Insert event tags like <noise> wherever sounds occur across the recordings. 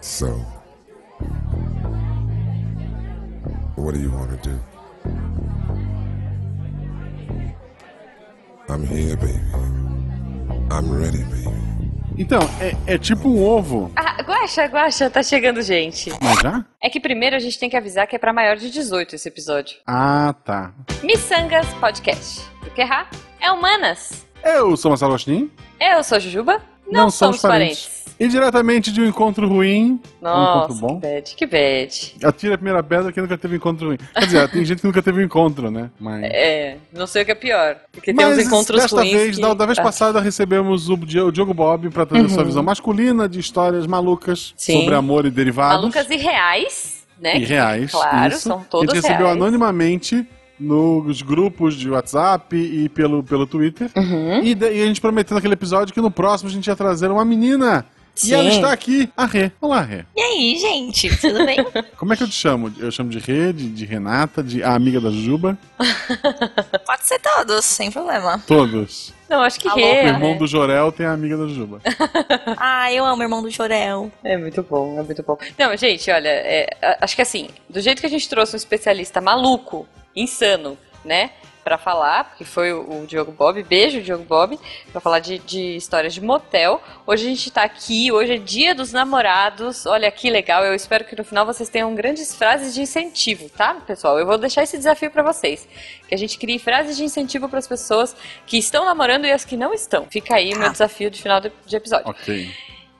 So, what do you want to do? I'm here, baby. I'm ready, baby. Então, é, é tipo um ovo. Ah, Guaxa, Guaxa, tá chegando gente. Mas já? É que primeiro a gente tem que avisar que é pra maior de 18 esse episódio. Ah, tá. Missangas Podcast. Porque errar é humanas. Eu sou Marcelo Agostinho. Eu sou a Jujuba. Não, somos parentes. E diretamente de um encontro ruim. um Nossa, encontro bom. que bad, que bad. Atira a primeira pedra que nunca teve um encontro ruim. Quer dizer, tem gente que nunca teve um encontro, né? Mas. É, não sei o que é pior. Porque tem Mas uns encontros desta ruins vez, que... da, da vez tá. passada, recebemos o, Di- o Diogo Bob pra trazer sua visão masculina de histórias malucas Sim. sobre amor e derivados. Malucas e reais, né? E reais. Claro, isso. são A gente recebeu reais. anonimamente nos grupos de WhatsApp e pelo, pelo Twitter. Uhum. E, daí a gente prometeu naquele episódio que no próximo a gente ia trazer uma menina. E Sim. ela está aqui, a Rê. Olá, Rê. E aí, gente, tudo bem? <laughs> Como é que eu te chamo? Eu chamo de Rê, de, de Renata, de a amiga da Juba. <laughs> Pode ser todos, sem problema. Todos. Não, acho que Alô, O rê, irmão do Jorel tem a amiga da Juba. <laughs> Ah, eu amo o irmão do Jorel. É muito bom, é muito bom. Não, gente, olha, é, acho que assim, do jeito que a gente trouxe um especialista maluco, insano, né? Pra falar, porque foi o, o Diogo Bob, beijo Diogo Bob, pra falar de, de histórias de motel. Hoje a gente tá aqui, hoje é dia dos namorados. Olha que legal, eu espero que no final vocês tenham grandes frases de incentivo, tá, pessoal? Eu vou deixar esse desafio pra vocês. Que a gente crie frases de incentivo pras pessoas que estão namorando e as que não estão. Fica aí o meu Tá. desafio de final de, de episódio. Ok.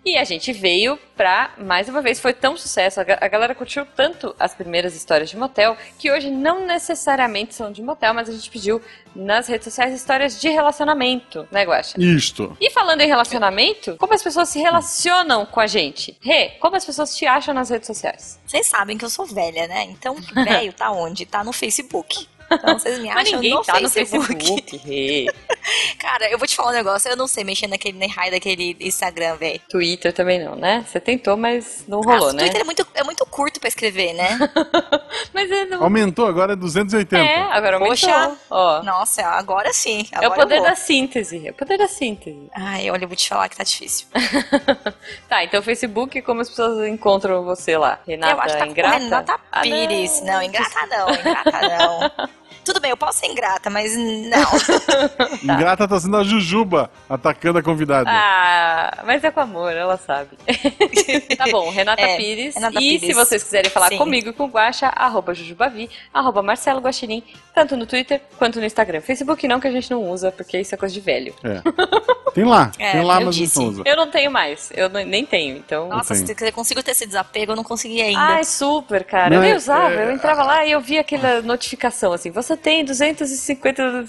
E a gente veio pra, mais uma vez, foi tão sucesso, a ga- a galera curtiu tanto as primeiras histórias de motel, que hoje não necessariamente são de motel, mas a gente pediu nas redes sociais histórias de relacionamento, né, Guaxa? Isto. E falando em relacionamento, como as pessoas se relacionam com a gente? Rê, como as pessoas te acham nas redes sociais? Vocês sabem que eu sou velha, né? Então, velho tá onde? Tá no Facebook. Então, vocês me Mas acham ninguém no, tá no Facebook. Facebook, Rê. <laughs> Cara, eu vou te falar um negócio. Eu não sei mexer naquele nem raio daquele Instagram, velho. Twitter também não, né? Você tentou, mas não rolou, Ah, né? Twitter é muito, é muito curto pra escrever, né? <laughs> Mas é, não... Aumentou, agora é 280. é agora aumentou. Poxa. Ó, Nossa, agora sim. é o Agora eu poder da síntese, é o poder da síntese. Ai, olha, eu vou te falar que tá difícil. <laughs> Tá, então Facebook, como as pessoas encontram você lá? Renata eu acho que tá Ingrata? com Renata Ah, Pires. não. ingrata não, ingrata não. Tudo bem, eu posso ser ingrata, mas não. <laughs> Ingrata tá sendo a Jujuba atacando a convidada. Ah, mas é com amor, ela sabe. <laughs> tá bom, Renata É, Pires. Renata e Pires. se vocês quiserem falar Sim. comigo e com o Guaxa, arroba Jujubavi, arroba Marcelo Guaxinim, tanto no Twitter quanto no Instagram. Facebook não, que a gente não usa, porque isso é coisa de velho. É. Tem lá, <laughs> É, tem lá, eu mas disse. não usa. Eu não tenho mais, eu não- nem tenho, então... Nossa, se eu consigo ter esse desapego, eu não consegui ainda. Ai, super, cara. Não, eu nem é- usava. é- Eu entrava lá e eu via aquela notificação assim: você tem 250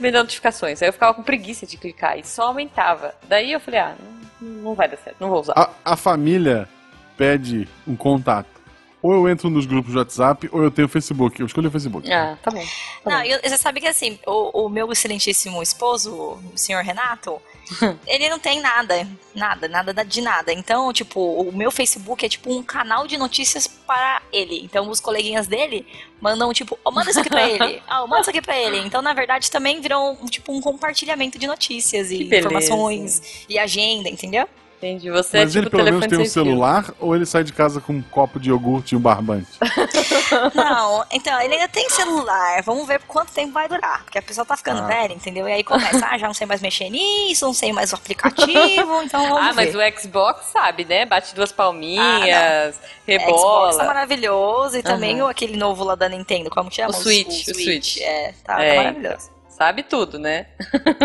mil notificações. Aí eu ficava com preguiça de clicar e só aumentava. Daí eu falei: ah, não vai dar certo, não vou usar. A, a família pede um contato. Ou eu entro nos grupos de WhatsApp, ou eu tenho Facebook. Eu escolhi o Facebook. Ah, tá bom. Tá Não, bom. eu- você sabe que assim, o, o meu excelentíssimo esposo, o senhor Renato, <laughs> ele não tem nada, nada, nada da- de nada. Então, tipo, o meu Facebook é tipo um canal de notícias para ele. Então, os coleguinhas dele mandam, tipo, oh, manda isso aqui pra ele. <laughs> Ah, manda isso aqui pra ele. Então, na verdade, também virou, tipo, um compartilhamento de notícias e informações e agenda, entendeu? Entendi. Você Mas é ele tipo pelo menos tem um sem fio. celular, ou ele sai de casa com um copo de iogurte e um barbante? <laughs> <laughs> Não, então, ele ainda tem celular. Vamos ver quanto tempo vai durar. Porque a pessoa tá ficando Ah. velha, entendeu? E aí começa, ah, já não sei mais mexer nisso, não sei mais o aplicativo, <laughs> então vamos Ah, mas ver. o Xbox sabe, né? Bate duas palminhas, Ah, Xbox rebola. tá maravilhoso e também o, aquele novo lá da Nintendo, como chama? O Switch, o Switch. É, tá, É, tá maravilhoso. Sabe tudo, né?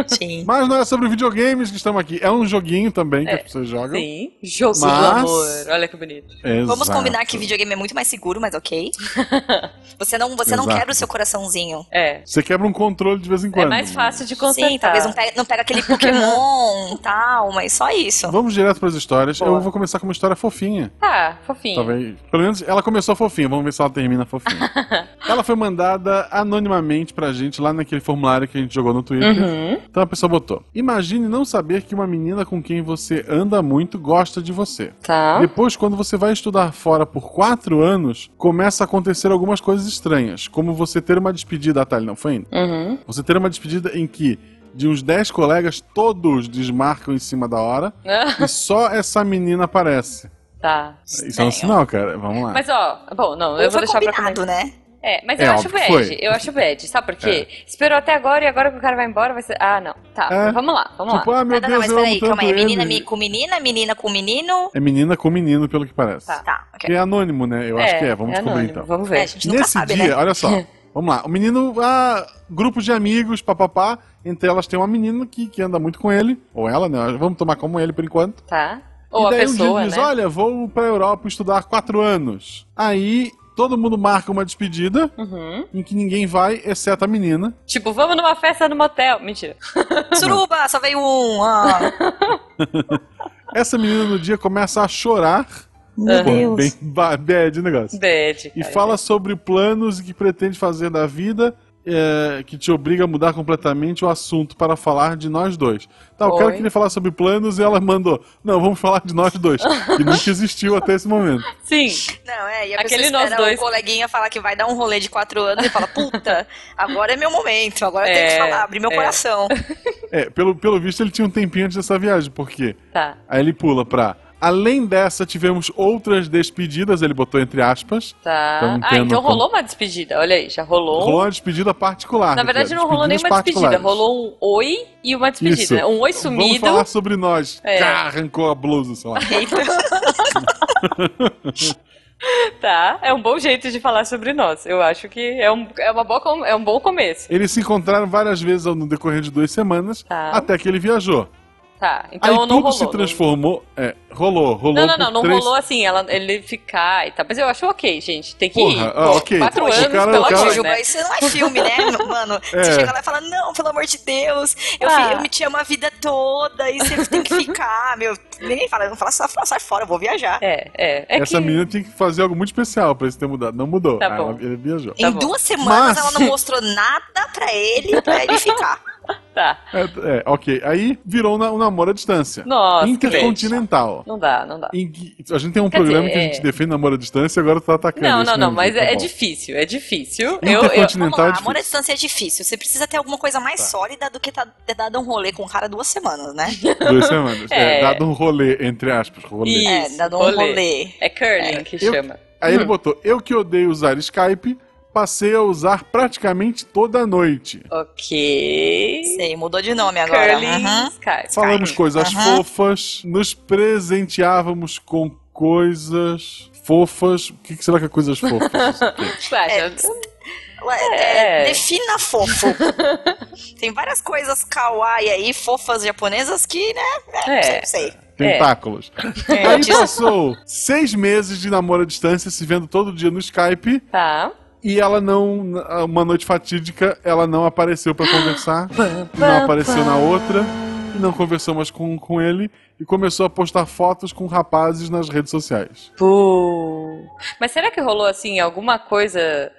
Sim. <laughs> Mas não é sobre videogames que estamos aqui. É um joguinho também que as pessoas jogam. Sim. Jogo do Mas- amor. Olha que bonito. Vamos Exato. combinar que videogame é muito mais seguro, mas ok. <laughs> Você não, você não quebra o seu coraçãozinho. É. Você quebra um controle de vez em quando. É mais fácil de consertar. Sim, talvez não pega, não pega aquele Pokémon <laughs> e tal, mas só isso. Vamos direto para as histórias. Boa. Eu vou começar com uma história fofinha. Tá, fofinho. Talvez. Pelo menos ela começou fofinha. Vamos ver se ela termina fofinha. Ela foi mandada anonimamente pra gente lá naquele formulário que a gente jogou no Twitter. Uhum. Então a pessoa botou: Imagine não saber que uma menina com quem você anda muito gosta de você. Tá. Depois, quando você vai estudar fora por quatro anos, começa a acontecer algumas coisas estranhas, como você ter uma despedida, ah, tá, ele não foi ainda. Uhum. Você ter uma despedida em que de uns 10 colegas, todos desmarcam em cima da hora <laughs> e só essa menina aparece. tá. Isso é um sinal, cara. Vamos lá. Mas ó, bom, não, eu Ou vou deixar pra comentar. né? É, mas É, eu acho bad. foi. Eu acho bad. Sabe por quê? Esperou até agora e agora que o cara vai embora vai ser. Ah, não. Tá, É. vamos lá, vamos tipo, lá. ah, meu não, não, Deus, mas eu amo peraí, calma aí. Menina ele. com menina, menina com menino. É menina com menino, pelo que parece. Tá. Tá, ok. Que é anônimo, né? Eu acho que é. Vamos descobrir anônimo, então. Vamos É, ver. a gente nunca Nesse sabe, dia, né? olha só. <laughs> Vamos lá. O menino, ah, grupo de amigos, papapá. Entre elas tem uma menina que, que anda muito com ele. Ou ela, né? Vamos tomar como ele por enquanto. Tá. Ou e a daí pessoa, um dia diz, né? olha, vou pra Europa estudar quatro anos. Aí todo mundo marca uma despedida Uhum. em que ninguém vai, exceto a menina. Tipo, vamos numa festa no motel. Mentira. <laughs> Suruba, só veio um. Ah. <laughs> Essa menina no dia começa a chorar. Meu Pô, Deus. bem ba- bad negócio. Bad. E cara. fala sobre planos que pretende fazer da vida, é, que te obriga a mudar completamente o assunto para falar de nós dois. Tá, o cara queria falar sobre planos e ela mandou, não, vamos falar de nós dois, que nunca existiu até esse momento. Sim. Não, é, e a Aquele pessoa nós espera dois. o coleguinha falar que vai dar um rolê de quatro anos e fala, puta, agora é meu momento, agora eu tenho que É, falar, abrir meu é. coração. É, pelo, pelo visto ele tinha um tempinho antes dessa viagem, por quê? Tá. Aí ele pula pra, além dessa tivemos outras despedidas, ele botou entre aspas, Tá. Então, ah, então como- rolou uma despedida. Olha aí, já rolou. rolou uma despedida particular. Na verdade, não rolou nenhuma despedida. Rolou um oi e uma despedida. Isso. né? Um oi Vamos sumido. falar sobre nós. É. Cá, arrancou a blusa, sei lá. <laughs> Tá. É um bom jeito de falar sobre nós. Eu acho que é um, é uma boa, é um bom começo. Eles se encontraram várias vezes no decorrer de duas semanas, Tá. até que ele viajou. Tá. Então Aí não tudo rolou. se transformou. É, rolou, rolou. Não, não, não, não três- rolou assim, ela, ele ficar e tal. Mas eu acho ok, gente. Tem que Porra, ir. ah, ok. Quatro O anos, cara- pelo cara- amor, né? isso não é filme, né, <laughs> mano? É. Você chega lá e fala, não, pelo amor de Deus, eu, Ah. eu me te amo a vida toda e você tem que ficar, <laughs> meu. Ninguém fala, não fala, sai, sai fora, eu vou viajar. É, é. É Essa que... menina tinha que fazer algo muito especial pra isso ter mudado. Não mudou. Tá Aí bom. ela- ele viajou. Tá em bom. duas semanas Mas- ela não mostrou nada pra ele, pra ele ficar. <laughs> <laughs> Tá. É, é, ok. Aí virou na- um namoro à distância. Nossa, Intercontinental. Não dá, não dá. A gente tem um Quer programa dizer, que a gente é. defende namoro à distância e agora tu tá atacando Não, não, não, mesmo, mas tá é, é difícil, é difícil. Eu, eu, Intercontinental Vamos lá, é amor à difícil. distância é difícil. Você precisa ter alguma coisa mais sólida do que tá, ter dado um rolê com o cara duas semanas, né? <laughs> Duas semanas. É, É. dado um rolê, entre aspas, rolê. Isso, é, dado um rolê. rolê. É curling que Eu- chama. Aí ele Hum. botou, eu que odeio usar Skype, passei a usar praticamente toda noite. Ok. Sei, mudou de nome agora. Uhum. Skype. Falamos coisas Aham. fofas, nos presenteávamos com coisas fofas. O que, que será que é coisas fofas? <laughs> Ué, é, É. defina fofo. <laughs> Tem várias coisas kawaii aí, fofas japonesas que, né? É, É. sei, sei. Tentáculos. É, Aí passou seis meses de namoro à distância, se vendo todo dia no Skype. Tá. E ela não, uma noite fatídica, ela não apareceu pra conversar, não apareceu na outra, e não conversou mais com, com ele, e começou a postar fotos com rapazes nas redes sociais. Pô. Mas será que rolou assim alguma coisa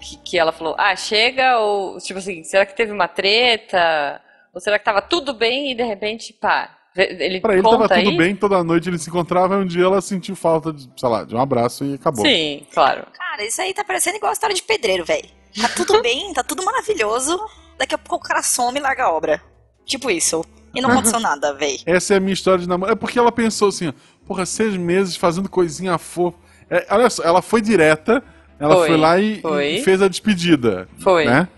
que, que ela falou, ah, chega, ou tipo assim, será que teve uma treta? Ou será que tava tudo bem e de repente, pá, ele Pra ele conta tava tudo aí? bem, toda noite ele se encontrava, e um dia ela sentiu falta, de, sei lá, de um abraço e acabou. Sim, claro. Cara, isso aí tá parecendo igual a história de pedreiro, velho. Tá tudo <laughs> bem, tá tudo maravilhoso. Daqui a pouco o cara some e larga a obra. Tipo isso. E não aconteceu nada, velho. Essa é a minha história de namoro. É porque ela pensou assim, ó, porra, seis meses fazendo coisinha fofa. É, olha só, ela foi direta, ela foi, Foi, lá e, foi. e fez a despedida. Foi. Né?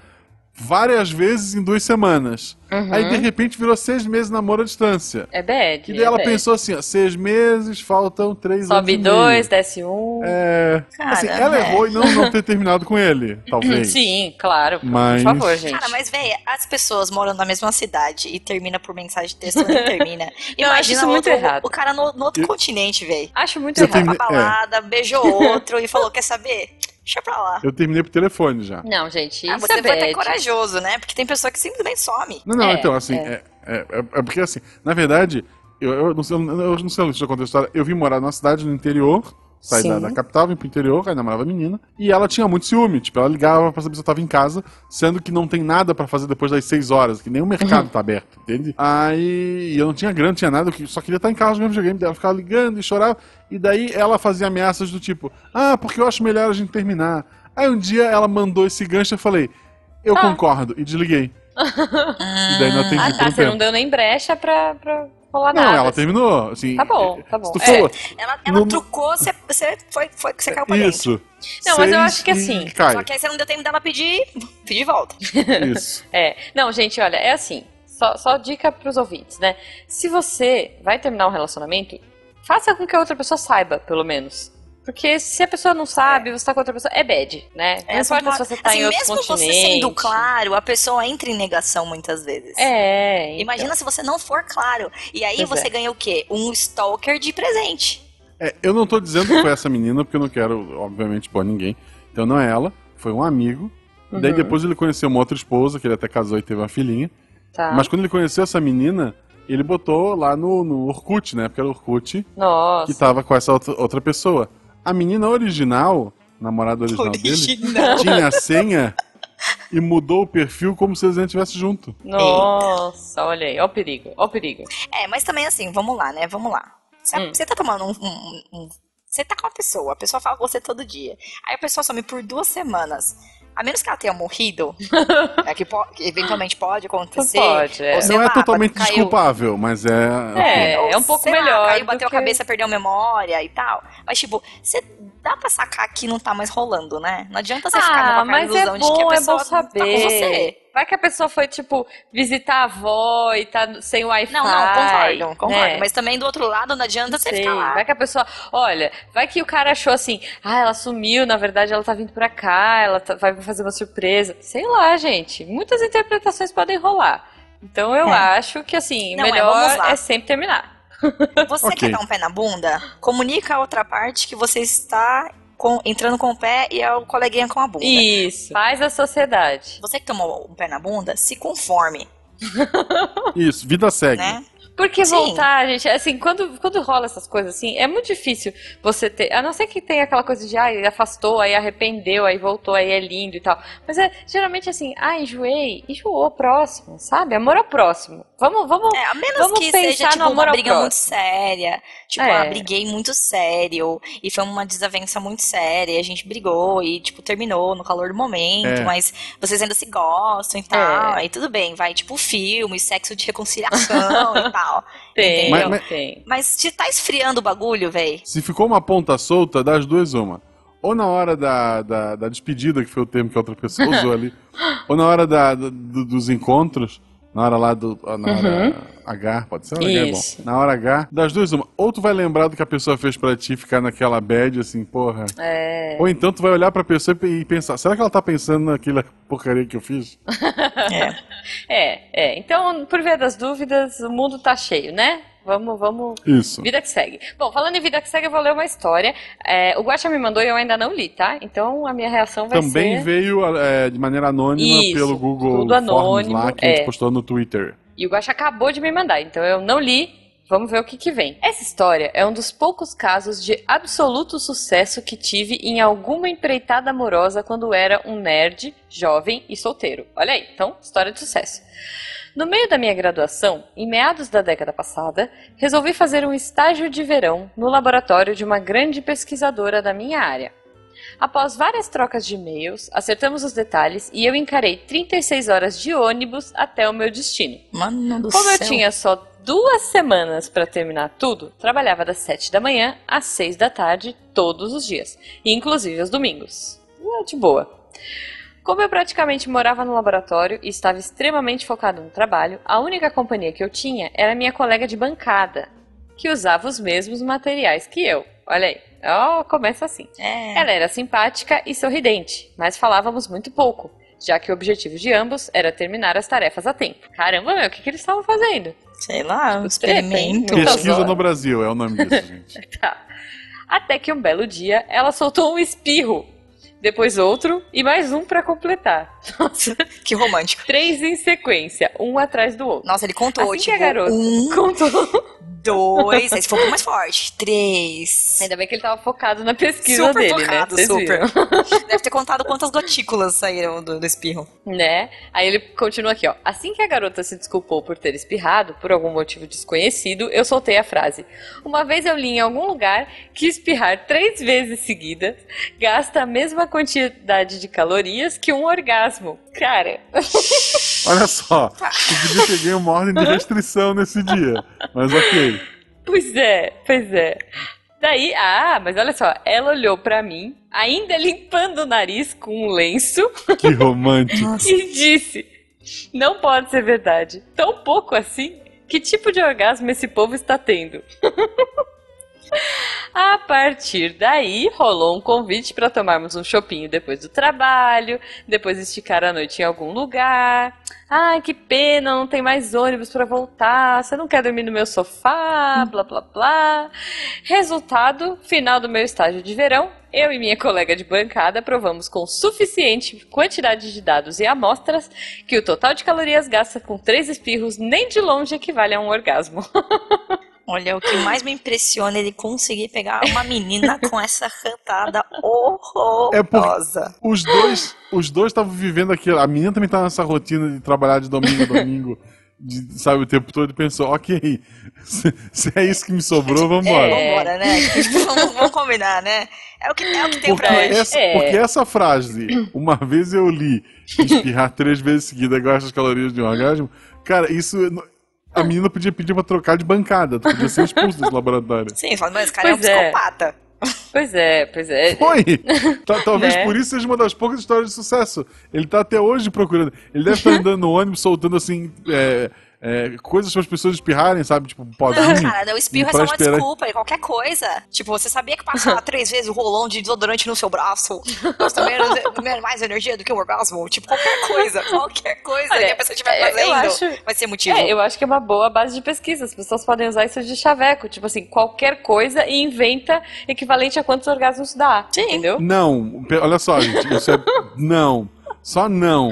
Várias vezes em duas semanas. Uhum. Aí de repente virou seis meses namoro à distância. É bad. E daí é ela bad. pensou assim, ó, seis meses, faltam três anos. Sobe e meio. dois, desce um. É. Cara, assim, ela é. errou em não, não ter terminado com ele, <laughs> talvez. Sim, claro. por- Mas- Por favor, gente. Cara, mas, velho, as pessoas moram na mesma cidade e termina por mensagem de texto, nem <laughs> termina. Eu acho isso o muito outro- errado. O cara no, no outro Eu- continente, velho. Acho muito Eu errado. tenho- Foi pra balada, beijou outro e falou, quer saber? Deixa pra lá. Eu terminei por telefone já. Não, gente, Ah, você é foi até corajoso, né? Porque tem pessoa que simplesmente some. Não, não, É, então, assim, é. é. É, é- é porque assim, na verdade, eu, eu não sei, eu não sei se já contei a história, eu vim morar numa cidade no interior, saí da, da capital, vim pro interior, aí namorava a menina, e ela tinha muito ciúme, tipo, ela ligava pra saber se eu tava em casa, sendo que não tem nada pra fazer depois das seis horas, que nem o mercado tá aberto, entende? <laughs> Aí eu não tinha grana, não tinha nada, eu só queria estar em casa no videogame, ela ficava ligando e chorava, e daí ela fazia ameaças do tipo, ah, porque eu acho melhor a gente terminar. Aí um dia ela mandou esse gancho e eu falei, eu Ah. concordo, e desliguei. <laughs> E daí não atendi Ah, tá. um Você não tempo. deu nem brecha pra, pra rolar Não, nada. ela assim. terminou. Assim, Tá bom, tá bom. Se tu É. Ela, ela No- trucou, você, você foi, foi, você caiu pra dentro. isso. Não, mas eu Seis acho que assim, Cai. Só que aí você não deu tempo dela pedir, pedir de volta. Isso. <laughs> É. Não, gente, olha, é assim. Só, só dica pros ouvintes, né? Se você vai terminar um relacionamento, faça com que a outra pessoa saiba, pelo menos. Porque se a pessoa não sabe, você tá com outra pessoa, é bad, né? Não Essa importa se você tá assim, em outro mesmo continente. você sendo claro, a pessoa entra em negação muitas vezes. É. então. Imagina se você não for claro. E aí Pois você é. ganha o quê? Um stalker de presente. É, eu não tô dizendo que foi essa menina, porque eu não quero, obviamente, pôr ninguém. Então não é ela, foi um amigo. Daí Uhum. depois ele conheceu uma outra esposa, que ele até casou e teve uma filhinha. Tá. Mas quando ele conheceu essa menina, ele botou lá no, no Orkut, né? Porque era o Orkut Nossa. que tava com essa outra, outra pessoa. A menina original, namorada original, dele, tinha a senha e mudou o perfil como se eles não estivessem junto. Nossa, olha aí, ó o perigo, ó o perigo. É, mas também assim, vamos lá, né? Vamos lá. Você, Hum. tá tomando um, um- um- Você tá com uma pessoa, a pessoa fala com você todo dia. Aí a pessoa some por duas semanas. A menos que ela tenha morrido, <laughs> é que, po- que eventualmente pode acontecer. Pode, é. ou não é lá, totalmente caiu- desculpável, mas é. É, ou, é um pouco sei lá, melhor Caiu, bateu que- a cabeça, perdeu a memória e tal. Mas, tipo, você dá pra sacar que não tá mais rolando, né? Não adianta você ficar Ah, com aquela mas é ilusão de que a bom, é pessoa bom tá com saber. você. Vai que a pessoa foi, tipo, visitar a avó e tá sem Wi-Fi. Não, não, concordo, concordo. né? Mas também do outro lado, não adianta você Sei. ficar lá. Vai que a pessoa. Olha, vai que o cara achou assim, ah, ela sumiu, na verdade ela tá vindo pra cá, ela tá- vai fazer uma surpresa. Sei lá, gente. Muitas interpretações podem rolar. Então eu É. acho que assim, Não, é, melhor lá. é sempre terminar. Você Ok. quer dar um pé na bunda? Comunica a outra parte que você está com- entrando com o pé e é o coleguinha com a bunda. Isso. Faz a sociedade. Você que tomou um pé na bunda, se conforme, Isso, vida segue. né? Porque Sim. voltar, gente, assim, quando, quando rola essas coisas assim, é muito difícil você ter. A não ser que tenha aquela coisa de, ai, afastou, aí arrependeu, aí voltou, aí é lindo e tal. Mas é geralmente assim, ah, enjoei, enjoou, próximo, sabe? Amor ao próximo. Vamos, vamos. É, a menos Vamos que pensar seja tipo amor uma briga muito séria. Tipo, É. ah, briguei muito sério. E foi uma desavença muito séria. E a gente brigou e, tipo, terminou no calor do momento. É. Mas vocês ainda se gostam e tal. Aí tudo bem, vai, tipo, filme, sexo de reconciliação <laughs> e tal. Tem, Mas- mas- tem. Mas se tá esfriando o bagulho, véi. Se ficou uma ponta solta, das duas, uma. Ou na hora da, da, da despedida, que foi o termo que a outra pessoa <laughs> usou ali, ou na hora da, do- do- dos encontros, na hora lá do. Na hora H, pode ser? Hora H é bom. Na hora H, das duas, uma. Ou tu vai lembrar do que a pessoa fez pra ti ficar naquela bad, assim, porra. É. Ou então tu vai olhar pra pessoa e pensar, será que ela tá pensando naquela porcaria que eu fiz? <laughs> É. É, é. Então, por via das dúvidas, o mundo tá cheio, né? Vamos, vamos. Isso. Vida que segue. Bom, falando em vida que segue, eu vou ler uma história. É, o Guaxa me mandou e eu ainda não li, tá? Então a minha reação vai Também ser. veio é, de maneira anônima Isso, pelo Google tudo Forms anônimo, lá, que a gente é. postou no Twitter. E o Guaxa acabou de me mandar, então eu não li. Vamos ver o que, que vem. Essa história é um dos poucos casos de absoluto sucesso que tive em alguma empreitada amorosa quando era um nerd, jovem e solteiro. Olha aí, então, história de sucesso. No meio da minha graduação, em meados da década passada, resolvi fazer um estágio de verão no laboratório de uma grande pesquisadora da minha área. Após várias trocas de e-mails, acertamos os detalhes e eu encarei 36 horas de ônibus até o meu destino. Mano do Como eu céu. tinha só duas semanas para terminar tudo, trabalhava das 7 da manhã às 6 da tarde todos os dias, inclusive aos domingos. Ah, De boa. Como eu praticamente morava no laboratório e estava extremamente focado no trabalho, a única companhia que eu tinha era minha colega de bancada, que usava os mesmos materiais que eu. Olha aí, ó, começa assim. É. Ela era simpática e sorridente, mas falávamos muito pouco, já que o objetivo de ambos era terminar as tarefas a tempo. Caramba, meu, o que, que eles estavam fazendo? Sei lá, um hein? experimento. Pesquisa horas. no Brasil é o nome disso, gente. <laughs> Tá. Até que um belo dia ela soltou um espirro, depois outro e mais um pra completar. <laughs> Nossa, Que romântico. três em sequência, um atrás do outro. Nossa, ele contou, Assim que tipo, a garota um, contou. <laughs> dois, esse foi um pouco mais forte, três. Ainda bem que ele tava focado na pesquisa Super dele, focado, né? Super. viram? <laughs> Deve ter contado quantas gotículas saíram do, do espirro. né? Aí ele continua aqui, ó. Assim que a garota se desculpou por ter espirrado, por algum motivo desconhecido, eu soltei a frase. Uma vez eu li em algum lugar que espirrar três vezes seguidas gasta a mesma quantidade de calorias que um orgasmo. Cara, <laughs> Olha só, podia ter ganho uma ordem de restrição nesse dia. Mas ok. Pois é, pois é. Daí, ah, mas olha só, ela olhou pra mim, ainda limpando o nariz com um lenço, Que romântico. <laughs> e disse: Não pode ser verdade. Tão pouco assim? Que tipo de orgasmo esse povo está tendo? <laughs> A partir daí, rolou um convite para tomarmos um chopinho depois do trabalho, depois esticar a noite em algum lugar. Ai, que pena, não tem mais ônibus para voltar. Você não quer dormir no meu sofá? Blá blá blá. Resultado: final do meu estágio de verão, eu e minha colega de bancada provamos com suficiente quantidade de dados e amostras que o total de calorias gasta com três espirros nem de longe equivale a um orgasmo. <laughs> Olha, o que mais me impressiona é ele conseguir pegar uma menina com essa cantada horrorosa. Os dois os dois estavam vivendo aquilo. A menina também tava nessa rotina de trabalhar de domingo a domingo, de, sabe, o tempo todo, e pensou, ok, se, se é isso que me sobrou, vambora. É. Vambora, né? vamos, vamos combinar, né? É o que, é o que tem Porque pra hoje. essa, É. porque essa frase, uma vez eu li, espirrar três vezes seguida gasta as calorias de um orgasmo, cara, isso. A menina podia pedir pra trocar de bancada, tu podia ser expulso desse laboratório. <laughs> Sim, fala, mas esse cara é um Pois é. psicopata. Pois é, pois é. Foi! <laughs> Ta- Talvez Né? por isso seja uma das poucas histórias de sucesso. Ele tá até hoje procurando. Ele deve estar andando no ônibus soltando assim. é, é, coisas para as pessoas espirrarem, sabe? Tipo, um pozinho. Não, cara, o espirro é só uma esperar- desculpa, é qualquer coisa. Tipo, você sabia que passar <laughs> três vezes o rolão de desodorante no seu braço menos, <laughs> menos- mais energia do que o orgasmo? Tipo, qualquer coisa, qualquer coisa Olha, que a pessoa estiver é, fazendo acho- vai ser motivo. É, eu acho que é uma boa base de pesquisa. As pessoas podem usar isso de chaveco. Tipo assim, qualquer coisa e inventa equivalente a quantos orgasmos dá. Sim. Entendeu? Não, olha só, gente. Isso é. <laughs> Não. Só não.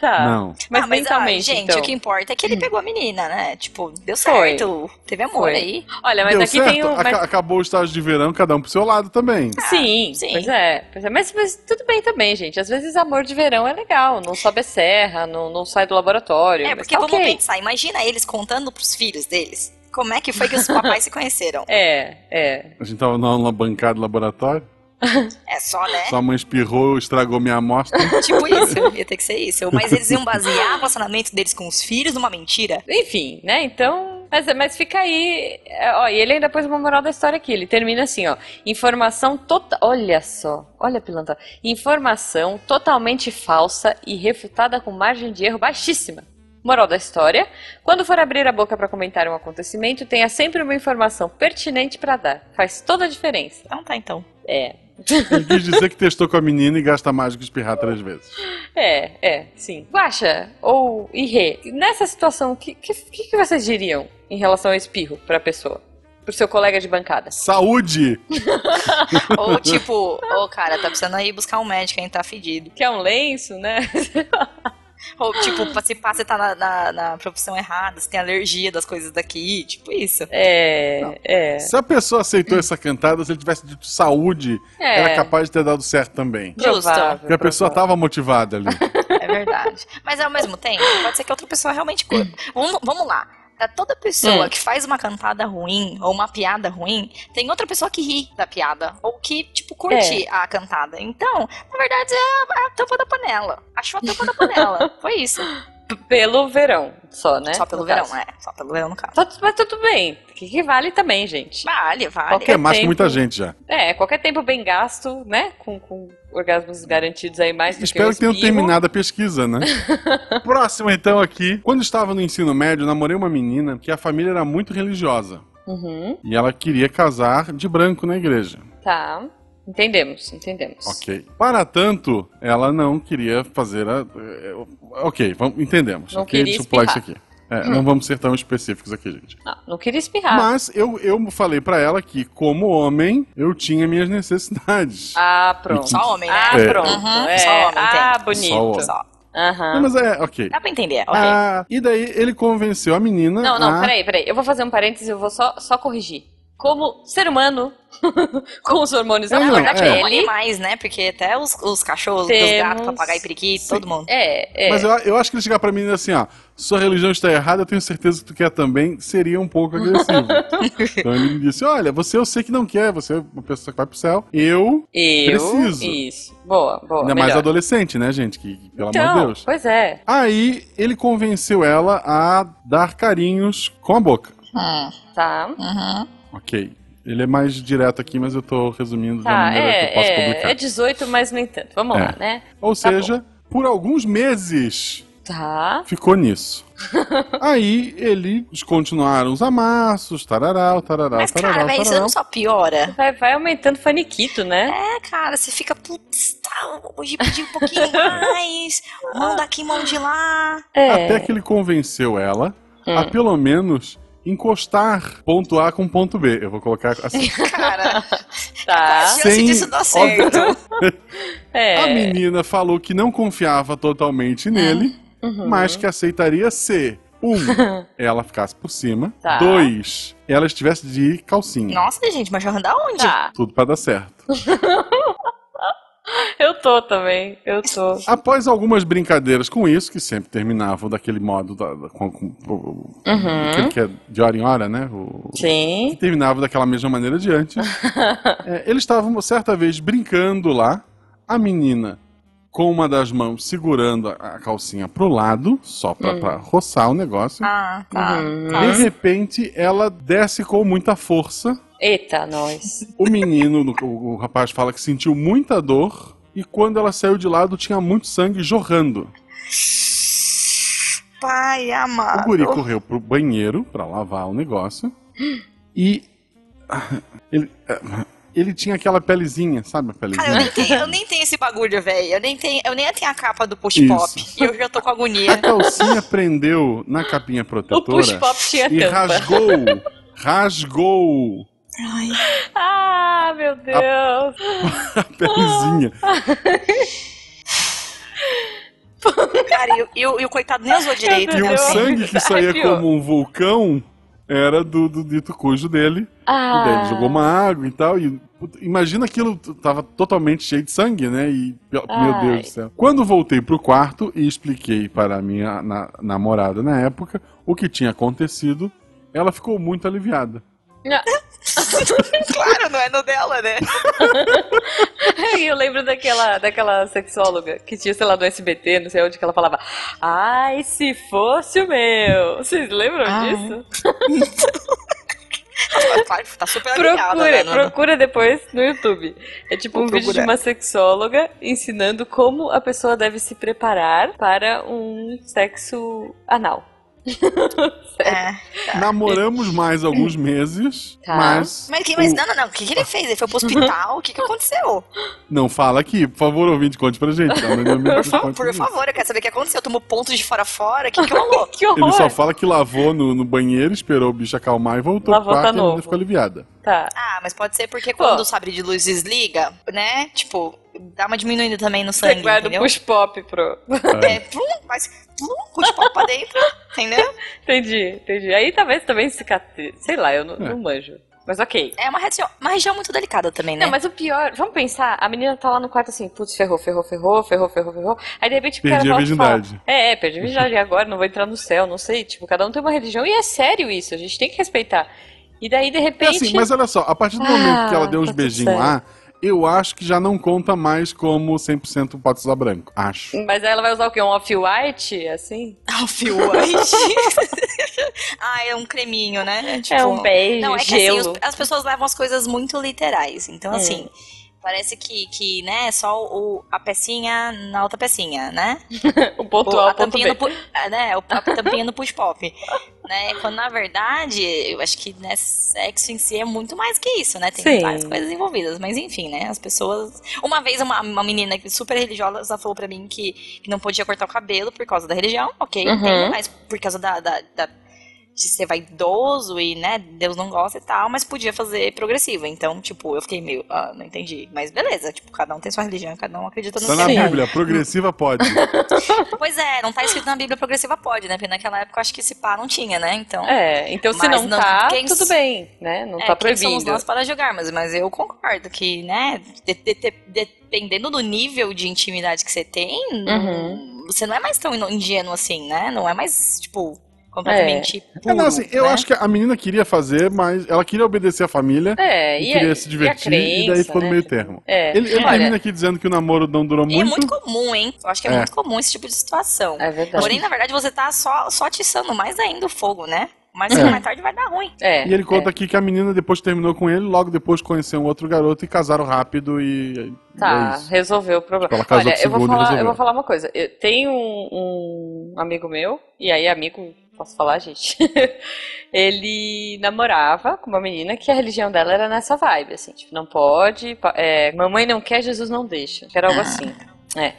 Tá. Não. Mas ah, mas ah, mentalmente, gente, então. o que importa é que ele pegou a menina, né? Tipo, deu Foi. certo. Teve amor Foi. aí. Olha, mas Deu aqui certo? tem um. Aca- mas- Acabou o estágio de verão, cada um pro seu lado também. Sim, sim. Pois, é, pois é. Mas, mas tudo bem também, gente. Às vezes amor de verão é legal. Não sobe a serra, não, não sai do laboratório. É, porque tá vamos ok. pensar, imagina eles contando pros filhos deles como é que foi que os <laughs> papais se conheceram. É, é. A gente tava numa bancada do laboratório, É só, né? sua mãe espirrou, estragou minha amostra. <laughs> Tipo isso, ia ter que ser isso. Mas eles iam basear o relacionamento deles com os filhos numa mentira. Enfim, né? Então. Mas, mas fica aí. é, Ó, e ele ainda pôs uma moral da história aqui. Ele termina assim, ó. Informação total. Olha só. Olha, pilantra. Informação totalmente falsa e refutada com margem de erro baixíssima. Moral da história: quando for abrir a boca para comentar um acontecimento, tenha sempre uma informação pertinente para dar. Faz toda a diferença. Então tá, então. É. Ele quis dizer que testou com a menina e gasta mais do que espirrar três vezes. É, é, sim. Guaxa ou Irê, nessa situação, o que, que, que vocês diriam em relação ao espirro pra pessoa? Pro seu colega de bancada? Saúde! <laughs> Ou tipo, ô cara, tá precisando ir buscar um médico, hein? Tá fedido. Que é um lenço, né? <laughs> Ou tipo, se pá, você tá na, na, na profissão errada, você tem alergia das coisas daqui, tipo isso. É, é. Se a pessoa aceitou essa cantada, se ele tivesse dito saúde, É. era capaz de ter dado certo também. Justo. Provável, Porque a pessoa provável. tava motivada ali. É verdade. Mas ao mesmo tempo, pode ser que outra pessoa realmente curta. Vamos, vamos lá. Pra toda pessoa Hum. que faz uma cantada ruim ou uma piada ruim, tem outra pessoa que ri da piada. Ou que, tipo, curte a cantada. Então, na verdade, é a, a tampa da panela. Achou a tampa da panela. <laughs> Foi isso. P- Pelo verão, só, né? Só pelo No verão, caso. é. Só pelo verão, no caso. Tá- mas tudo bem. Que, que vale também, gente. Vale, vale. Qualquer É mais que tempo. muita gente já. É, qualquer tempo bem gasto, né? Com, com orgasmos garantidos aí mais do Espero que que tenham terminado a pesquisa, né? <laughs> Próximo, então, aqui. Quando estava no ensino médio, namorei uma menina que a família era muito religiosa. Uhum, E ela queria casar de branco na igreja. tá. Entendemos, entendemos. Ok. Para tanto, ela não queria fazer a. eh, Ok, vamos, entendemos. Não ok? Deixa eu pular isso aqui. É, Não vamos ser tão específicos aqui, gente. Não, não queria espirrar. Mas eu, eu falei pra ela que, como homem, eu tinha minhas necessidades. Ah, pronto. Só homem, né? Ah, É. pronto. Uhum, é. só homem ah, tem. bonito. Só homem. Só. Aham. Não, mas é, ok. Dá pra entender, ok. Ah, e daí ele convenceu a menina Não, não, a... peraí, peraí. Eu vou fazer um parênteses e eu vou só, só corrigir. Como ser humano, <laughs> com os hormônios É, não, flor da é. Como pele. animais, né? Porque até os, os cachorros, os Temos- gatos, papagaio, periquito, todo mundo. É, é. Mas eu, eu acho que ele chegar pra mim assim, ó, sua religião está errada, eu tenho certeza que tu quer também, seria um pouco agressivo. <laughs> então ele me disse, olha, você eu sei que não quer, você é uma pessoa que vai pro céu, eu, Eu. preciso. Isso. Boa, boa. ainda mais melhor. adolescente, né, gente, que, que, pelo amor de Então, Deus. pois é. Aí ele convenceu ela a dar carinhos com a boca. Hum, Tá. uhum. Ok. Ele é mais direto aqui, mas eu tô resumindo da Tá, maneira que eu posso é, publicar. é, é 18, mas no entanto. Vamos É. lá, né? Ou tá seja, por alguns meses Tá. ficou nisso. <laughs> Aí eles continuaram os amassos, tararau, tararau, Mas, tararau, cara, velho, isso tararau. não só piora. Vai, vai aumentando o faniquito, né? É, cara, você fica, putz, tá, hoje pedi um pouquinho <laughs> mais, mão daqui, mão de lá. É. Até que ele convenceu ela a Hum. pelo menos encostar ponto A com ponto B. Eu vou colocar assim. <laughs> Cara, Tá. Sem- disso dar certo. <laughs> É. A menina falou que não confiava totalmente nele, Uhum. mas que aceitaria se um, <laughs> ela ficasse por cima, Tá. dois, ela estivesse de calcinha. Nossa, gente, mas jornal da onde? Tá. Tudo pra dar certo. <laughs> Eu tô também. Eu tô. Após algumas brincadeiras com isso, que sempre terminavam daquele modo da, da- com, com- Uhum. aquele que é de hora em hora, né? O, Sim. que terminava daquela mesma maneira de antes. <laughs> É, eles estavam certa vez brincando lá, a menina com uma das mãos segurando a, a calcinha pro lado, só pra, pra roçar o negócio. Ah, tá. Uhum. tá. De repente, ela desce com muita força. Eita, nós. O menino, no- o, o rapaz fala que sentiu muita dor. E quando ela saiu de lado, tinha muito sangue jorrando. Pai amado. O guri correu pro banheiro pra lavar o negócio. E. Ele, ele tinha aquela pelezinha, sabe a Cara, eu pelezinha? nem tenho, eu nem tenho esse bagulho, velho. Eu nem tenho, eu nem tenho a capa do push pop. Isso. E eu já tô com A agonia. calcinha prendeu na capinha O protetora push pop tinha e tampa. rasgou. <laughs> Rasgou Ai, Ah, meu Deus. <laughs> a pelezinha. <laughs> cara, e, o- e, e coitado nem usou direito, E Meu o né? Sangue que saía como um vulcão era do, do dito cujo dele. Ah. E daí ele jogou uma água e tal. E imagina aquilo tava totalmente cheio de sangue, né? E meu Ai. Deus do céu. Quando voltei pro quarto e expliquei para a minha na- namorada na época o que tinha acontecido, ela ficou muito aliviada. <laughs> Claro, não é no dela, né? E <laughs> eu lembro daquela, daquela sexóloga que tinha, sei lá, do SBT, não sei onde, que ela falava Ai, se fosse o meu. Vocês lembram Ah, disso? <laughs> Claro, tá super alinhada, Procura, né? Procura depois no YouTube. É tipo Vou um vídeo de procurar. uma sexóloga ensinando como a pessoa deve se preparar para um sexo anal. É. Namoramos mais alguns meses, Tá. mas. Mas, que, mas o- não, não, não. O que, que ele fez? Ele foi pro hospital? O que, que aconteceu? Não fala aqui, por favor, ouvinte, conte pra gente. Tá? <laughs> Meu amigo, Por, fa- por favor, eu quero saber o que aconteceu. Tomou pontos de fora fora? O que, que rolou? <laughs> Que horror! Ele só fala que lavou no, no banheiro, esperou o bicho acalmar e voltou Lavou, pro tá quarto e menina novo. ficou aliviada. Tá. Ah, mas pode ser porque Pô. quando o sabre de luz desliga, né? Tipo, dá uma diminuída também no Você sangue, guarda o entendeu? push pop pro. É, plum, faz plum, o pau pra dentro, entendeu? entendi, entendi. Aí talvez também cicatriz. Sei lá, eu não, É. não manjo. Mas ok. É uma região, uma região muito delicada também, né? Não, mas o pior, vamos pensar, a menina tá lá no quarto assim, putz, ferrou, ferrou, ferrou, ferrou, ferrou, ferrou. Aí de repente o Perdi cara a volta e fala, virgindade. É, é, perdi a virgindade agora, não vou entrar no céu, não sei. Tipo, cada um tem uma religião e é sério isso, a gente tem que respeitar. E daí, de É repente. assim, mas olha só, a partir do Ah, momento que ela deu uns tá beijinhos lá, eu acho que já não conta mais como 100% pode usar branco. Acho. Mas ela vai usar o quê? Um off-white, assim? Ah, o fio white. <laughs> ah, é um creminho, né? é um beijo, Não, é que gelo. assim, os- as pessoas levam as coisas muito literais. Então, Hum. assim, parece que, que né, só o, a pecinha na outra pecinha, né? <laughs> o ponto Ou A, a o ponto tampinha B. no, ah, né, o- a tampinha no push pop. Né? Quando na verdade, eu acho que né, sexo em si é muito mais que isso, né? Tem Sim. várias coisas envolvidas. Mas enfim, né? As pessoas. Uma vez uma, uma menina super religiosa falou pra mim que, que não podia cortar o cabelo por causa da religião, ok, Uhum. entendo, mas por causa da. da, da de ser vaidoso e, né, Deus não gosta e tal, mas podia fazer progressivo. Então, tipo, eu fiquei meio, ah, não entendi. Mas beleza, tipo, cada um tem sua religião, cada um acredita no Tá que na quer. Bíblia, progressiva pode. <laughs> Pois é, não tá escrito na Bíblia progressiva pode, né? Porque naquela época eu acho que esse pá não tinha, né? Então. É, então se não, não- tá, quem- tudo bem, né? Não É, tá quem somos proibido. nós para julgar, mas, mas eu concordo que, né, de- de- de- dependendo do nível de intimidade que você tem, Uhum. você não é mais tão ingênuo assim, né? Não é mais, tipo, completamente É, puro, não, assim, eu né? acho que a menina queria fazer, mas ela queria obedecer a família É, e, e, queria a- se e a divertir, e, daí crença, ficou no né? meio termo. É, Ele, ele olha, termina aqui dizendo que o namoro não durou E é muito. muito comum, hein? Eu acho que é, É. muito comum esse tipo de situação. é verdade. Porém, na verdade, você tá só, só atiçando mais ainda o fogo, né? Mas É. mais tarde vai dar ruim. é, E ele conta é. aqui que a menina depois terminou com ele, logo depois conheceu um outro garoto e casaram rápido e. e Tá, é resolveu o problema. Tipo, ela casou Olha, eu vou, e falar, eu vou falar uma coisa. Eu tenho um, um amigo meu, e aí amigo, posso falar, gente? <laughs> ele namorava com uma menina que a religião dela era nessa vibe, assim, tipo, não pode, é, mamãe não quer, Jesus não deixa, era algo Ah. assim. É.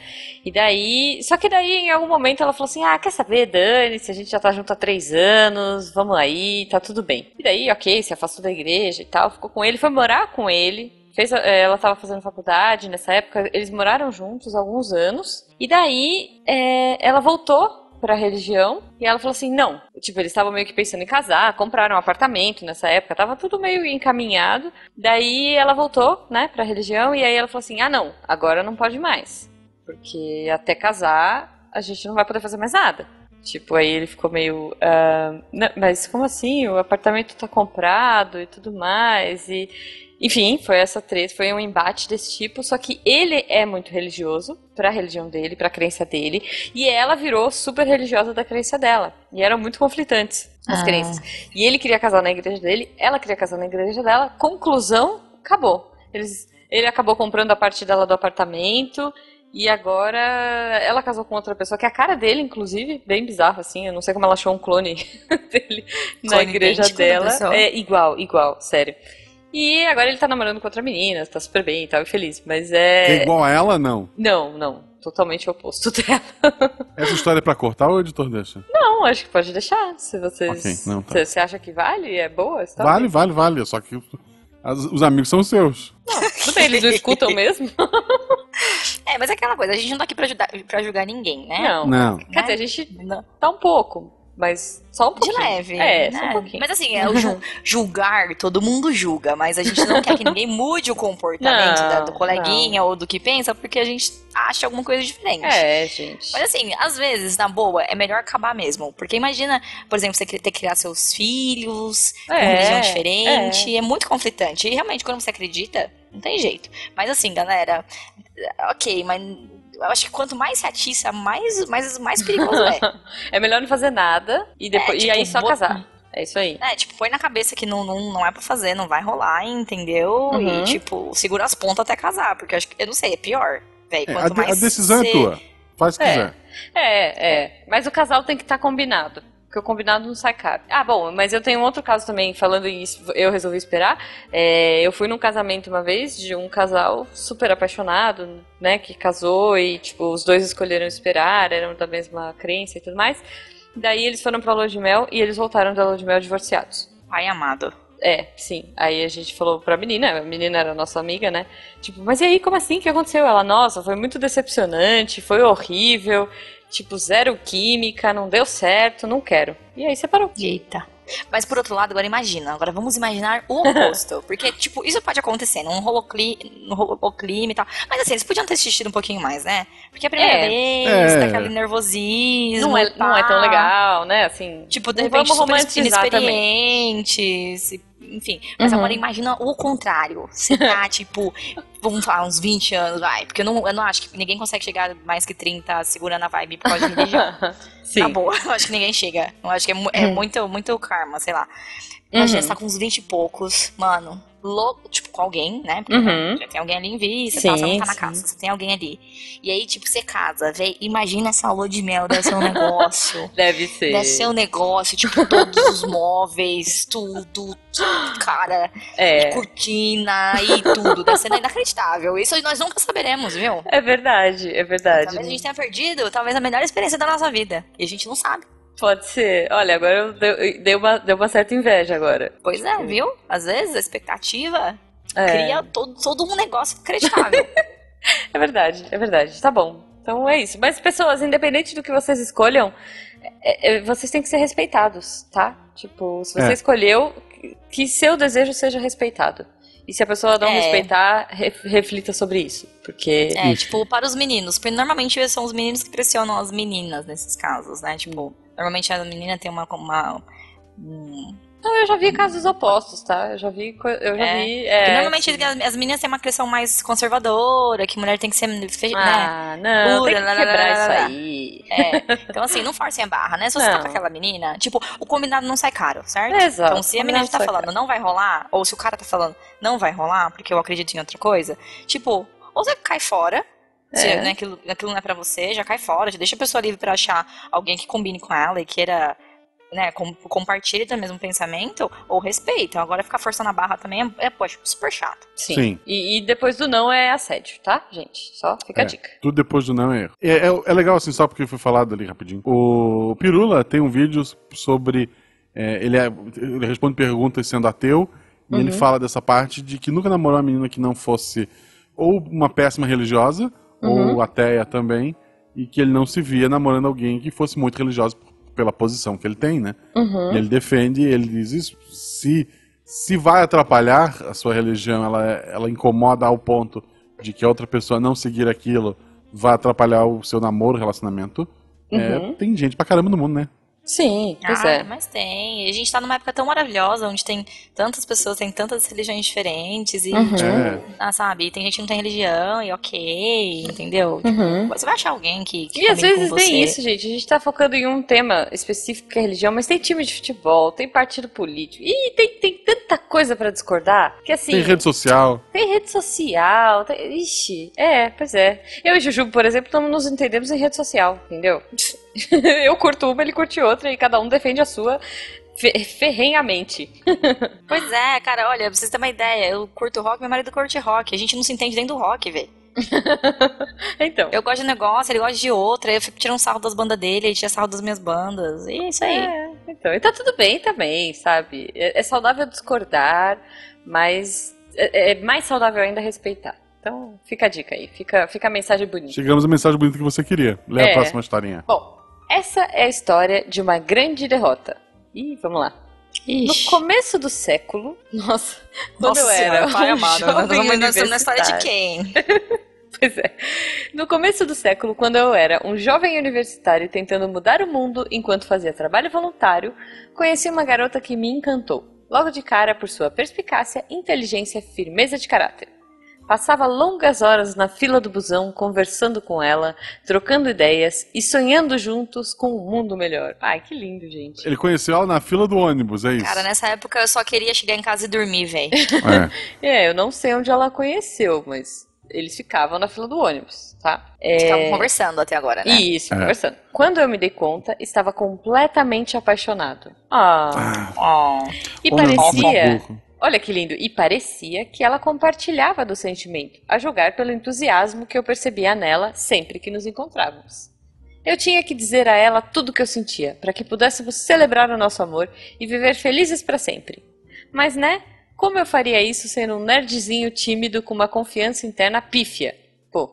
E daí, só que daí em algum momento ela falou assim: Ah, quer saber, Dani, se a gente já tá junto há três anos, vamos aí, tá tudo bem. E daí, ok, se afastou da igreja e tal, ficou com ele, foi morar com ele. Fez, eh, ela estava fazendo faculdade nessa época, eles moraram juntos alguns anos. E daí eh, ela voltou pra religião e ela falou assim: não. Tipo, eles estavam meio que pensando em casar, compraram um apartamento nessa época, tava tudo meio encaminhado. Daí ela voltou, né, pra religião e aí ela falou assim: ah, não, agora não pode mais. Porque até casar a gente não vai poder fazer mais nada. Tipo, aí ele ficou meio. ah, "Não, mas como assim? O apartamento tá comprado e tudo mais. E. Enfim, foi essa treta, foi um embate desse tipo, só que ele é muito religioso pra religião dele, pra crença dele, e ela virou super religiosa da crença dela. E eram muito conflitantes as Ah. crenças. E ele queria casar na igreja dele, ela queria casar na igreja dela. Conclusão, acabou. Eles, ele acabou comprando a parte dela do apartamento. E agora ela casou com outra pessoa, que é a cara dele, inclusive, bem bizarro, assim. Eu não sei como ela achou um clone <laughs> dele na Clone igreja idêntico da dela. É igual, igual, sério. E agora ele tá namorando com outra menina, tá super bem e tal, e feliz. Mas Que é é. igual a ela, não. Não, não. Totalmente oposto <laughs> dela. Essa história é pra cortar ou o editor deixa? Não, acho que pode deixar. Se vocês. Ok, não, tá. se você acha que vale, é boa a história. Vale, vale, vale. Só que as- os amigos são seus. Tudo bem, eles não escutam mesmo? <laughs> É, mas é aquela coisa, a gente não tá aqui pra, ajudar, pra julgar ninguém, né? Não. Não. Quer dizer, a gente Não. tá um pouco, mas só um De pouquinho. leve. É, né? só um pouquinho. Mas assim, é o ju- <laughs> julgar, todo mundo julga, mas a gente não quer que ninguém mude o comportamento Não, da- do coleguinha ou do que pensa, porque a gente acha alguma coisa diferente. É, gente. Mas assim, às vezes, na boa, é melhor acabar mesmo. Porque imagina, por exemplo, você ter que criar seus filhos com É, religião diferente. É. muito conflitante. E realmente, quando você acredita, não tem jeito. Mas assim, galera, ok, mas eu acho que quanto mais se atiça, mais, mais, mais perigoso é. <laughs> É melhor não fazer nada e, depois, É, e aí tipo, só bo- casar. É isso aí. É, tipo, põe na cabeça que não, não, não é pra fazer, não vai rolar, entendeu? Uhum. E, tipo, segura as pontas até casar, porque eu acho que, eu não sei, é pior. Véi, É, a, de- a mais decisão é tua. Faz o que É. quiser. É, é. Mas o casal tem que estar combinado. Porque o combinado não sai caro. Ah, bom, mas eu tenho um outro caso também, falando isso, eu resolvi esperar. É, eu fui num casamento uma vez de um casal super apaixonado, né, que casou e, tipo, os dois escolheram esperar, eram da mesma crença e tudo mais. Daí eles foram pra lua de mel e eles voltaram da lua de mel divorciados. Pai amado. É, sim. Aí a gente falou pra menina, a menina era nossa amiga, né? Tipo, mas e aí, como assim? O que aconteceu? Ela, nossa, foi muito decepcionante, foi horrível, tipo, zero química, não deu certo, não quero. E aí separou. Eita. Mas por outro lado, agora imagina. Agora vamos imaginar o <laughs> oposto. porque, tipo, isso pode acontecer num holocli, num holoclime e tal. Mas assim, eles podiam ter assistido um pouquinho mais, né? Porque a primeira É. vez, É. tá aquele nervosismo. Não é, pá. não é tão legal, né? Assim, Tipo, de repente, vamos super também. inexperientes. e- Enfim. Mas Uhum. agora imagina o contrário. Você tá, <laughs> tipo, vamos falar, uns 20 anos, vai. Porque eu não, eu não acho que ninguém consegue chegar mais que 30 segurando a vibe por causa de religião. <laughs> Sim. Tá boa, eu acho que ninguém chega. Eu acho que é, é Hum. muito, muito karma, sei lá. Imagina, Uhum. você tá com uns 20 e poucos, mano, louco, tipo, com alguém, né? Porque Uhum. já tem alguém ali em vista, Sim, tal, você não tá na sim. casa, você tem alguém ali. E aí, tipo, você casa, véi, imagina essa lua de mel, deve ser um negócio. <laughs> Deve ser. Deve ser um negócio, tipo, todos os móveis, tudo, tudo, cara, É. cortina e tudo. Deve ser inacreditável. Isso nós nunca saberemos, viu? É verdade, é verdade. Talvez a gente tenha perdido, talvez a melhor experiência da nossa vida. E a gente não sabe. Pode ser. Olha, agora eu dei, dei uma, deu uma certa inveja agora. Pois é, viu? Às vezes a expectativa É. cria todo, todo um negócio acreditável. <laughs> É verdade, é verdade. Tá bom. Então é isso. Mas, pessoas, independente do que vocês escolham, é- é- vocês têm que ser respeitados, tá? Tipo, se você É. escolheu, que- seu desejo seja respeitado. E se a pessoa não É. respeitar, re- reflita sobre isso. Porque. É, tipo, para os meninos. Porque normalmente são os meninos que pressionam as meninas nesses casos, né? Tipo, normalmente a menina tem uma. uma um- Não, eu já vi casos opostos, tá? Eu já vi. Eu já É. vi. É, normalmente sim. as, as meninas têm uma criação mais conservadora, que mulher tem que ser. fe- né? Ah, não, Pura, tem que lá, lá, quebrar lá, isso lá. aí. É. Então, assim, não forcem a barra, né? Se você tá Não. com aquela menina, tipo, o combinado não sai caro, certo? Exato, Então, se a menina tá falando caro. não vai rolar, ou se o cara tá falando não vai rolar, porque eu acredito em outra coisa, tipo, ou você cai fora. Se É. né, aquilo, aquilo não é pra você, já cai fora, já deixa a pessoa livre pra achar alguém que combine com ela e queira, né, com, compartilhe do mesmo pensamento, ou respeita. Agora ficar forçando a barra também é, é poxa, super chato. Sim. Sim. E, e depois do não é assédio, tá, gente? Só fica a É. dica. Tudo depois do não é erro. É, é- é legal, assim, só porque foi falado ali rapidinho. O Pirula tem um vídeo sobre. é, ele, é- ele responde perguntas sendo ateu, e ele fala dessa parte de que nunca namorou uma menina que não fosse ou uma péssima religiosa, ou ateia também, e que ele não se via namorando alguém que fosse muito religiosa p- pela posição que ele tem, né? Uhum. E ele defende, ele diz isso, se, se vai atrapalhar a sua religião, ela, ela incomoda ao ponto de que a outra pessoa não seguir aquilo vai atrapalhar o seu namoro, relacionamento. é, Uhum. tem gente pra caramba no mundo, né? Sim, pois ah, é. mas tem. E A gente tá numa época tão maravilhosa, onde tem tantas pessoas, tem tantas religiões diferentes, e, Uhum. tipo, É. ah, sabe, tem gente que não tem religião, e ok, entendeu? Uhum. Você vai achar alguém que, que E às vezes com você. tem isso, gente. A gente tá focando em um tema específico que é religião, mas tem time de futebol, tem partido político. E tem, tem tanta coisa pra discordar que assim. Tem rede social. Tem rede social. Tem... Ixi, é, pois é. Eu e Jujubo, por exemplo, não nos entendemos em rede social, entendeu? <laughs> <laughs> eu curto uma, ele curte outra e cada um defende a sua fe- ferrenhamente. <laughs> Pois é, cara, olha, pra vocês terem uma ideia, eu curto rock, meu marido curte rock. A gente não se entende dentro do rock, velho. <laughs> Então. Eu gosto de negócio, ele gosta de outra, eu fico tirando sarro das bandas dele, ele tira sarro das minhas bandas. E é isso aí. É, então, e tá tudo bem também, sabe? É, é saudável discordar, mas é, é mais saudável ainda respeitar. Então, fica a dica aí, fica, fica a mensagem bonita. Chegamos à mensagem bonita que você queria. Lê É. a próxima historinha. Bom, essa é a história de uma grande derrota. Ih, vamos lá. No começo do século, <laughs> nossa, quando eu era pai um amado, jovem nós estamos na história de quem? <laughs> Pois é. No começo do século, quando eu era um jovem universitário tentando mudar o mundo enquanto fazia trabalho voluntário, conheci uma garota que me encantou. Logo de cara por sua perspicácia, inteligência e firmeza de caráter. Passava longas horas na fila do busão conversando com ela, trocando ideias e sonhando juntos com um mundo melhor. Ai, que lindo, gente. Ele conheceu ela na fila do ônibus, é isso. Cara, nessa época eu só queria chegar em casa e dormir, velho. É. <laughs> É, eu não sei onde ela conheceu, mas eles ficavam na fila do ônibus, tá? É... Estavam conversando até agora, né? Isso, É. conversando. Quando eu me dei conta, estava completamente apaixonado. Ah, Ah, Oh. e parecia. Olha que lindo. E parecia que ela compartilhava do sentimento, a julgar pelo entusiasmo que eu percebia nela sempre que nos encontrávamos. Eu tinha que dizer a ela tudo o que eu sentia, para que pudéssemos celebrar o nosso amor e viver felizes para sempre. Mas, né? Como eu faria isso sendo um nerdzinho tímido com uma confiança interna pífia? Pô,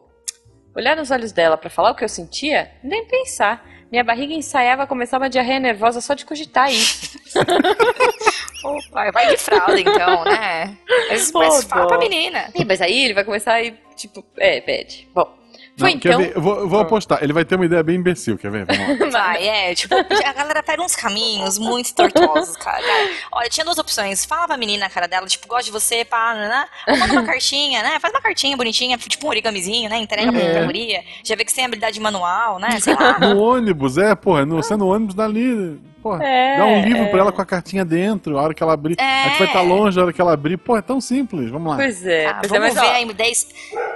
olhar nos olhos dela para falar o que eu sentia? Nem pensar. Minha barriga ensaiava a começar uma diarreia nervosa só de cogitar isso. <laughs> Opa, vai de fralda então, né? Mas, Pô, mas fala pra menina. Ih, mas aí ele vai começar a ir, tipo, é, bad. Bom, foi Não, então. ver? Eu vou, eu vou apostar. Ele vai ter uma ideia bem imbecil, quer ver? <laughs> Vai, é, tipo, a galera pega uns caminhos muito tortuosos, cara. Olha, tinha duas opções. Fala pra menina a cara dela, tipo, gosto de você, pá, né? Ou manda uma cartinha, né? Faz uma cartinha bonitinha, tipo um origamizinho, né? Entrega pra pra guria. Já vê que você tem habilidade manual, né? Sei lá. No ônibus, é, porra. No, você no ônibus dali. Porra, É, dá um livro é. pra ela com a cartinha dentro, a hora que ela abrir. É. A gente vai estar longe a hora que ela abrir. Pô, é tão simples. Vamos lá. Pois é, Ah, pois é, vamos mas ver ó, a ideia.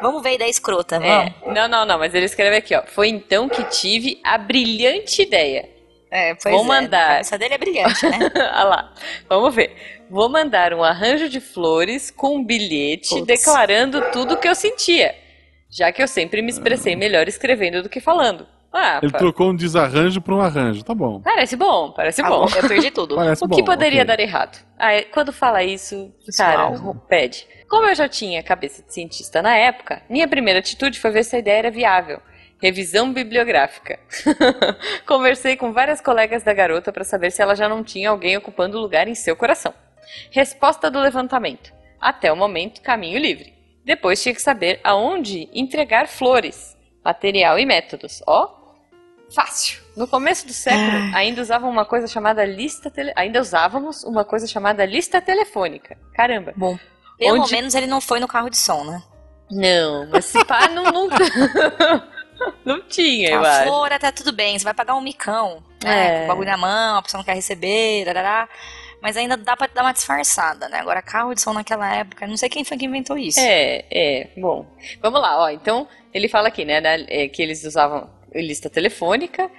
Vamos ver a ideia escrota, vamos. é, não, não, não, mas ele escreve aqui, ó. Foi então que tive a brilhante ideia. É, pois Vou é, mandar. A cabeça dele é brilhante, né? <laughs> Olha lá, vamos ver. Vou mandar um arranjo de flores com um bilhete Putz. declarando tudo o que eu sentia, já que eu sempre me expressei melhor escrevendo do que falando. Ah, Ele pa- trocou um desarranjo por um arranjo. Tá bom. Parece bom, parece Tá bom. bom, eu perdi tudo. Parece O bom. que poderia ok. dar errado? Ah, é- quando fala isso, cara, pede. Como eu já tinha cabeça de cientista na época, minha primeira atitude foi ver se a ideia era viável. Revisão bibliográfica. <laughs> Conversei com várias colegas da garota para saber se ela já não tinha alguém ocupando lugar em seu coração. Resposta do levantamento. Até o momento, caminho livre. Depois tinha que saber aonde entregar flores, material e métodos. Ó, fácil. No começo do século, ainda usavam uma coisa chamada lista tele... ainda usávamos uma coisa chamada lista telefônica. Caramba. Bom, pelo Onde- menos ele não foi no carro de som, né? Não, mas se pá, não, não... <laughs> não tinha, eu a acho. flor até tudo bem, você vai pagar um micão, né? É. Com o bagulho na mão, a pessoa não quer receber, darará. Mas ainda dá pra dar uma disfarçada, né? Agora, carro de som naquela época, não sei quem foi que inventou isso. É, é, bom. Vamos lá, ó. Então, ele fala aqui, né, da- é, que eles usavam lista telefônica,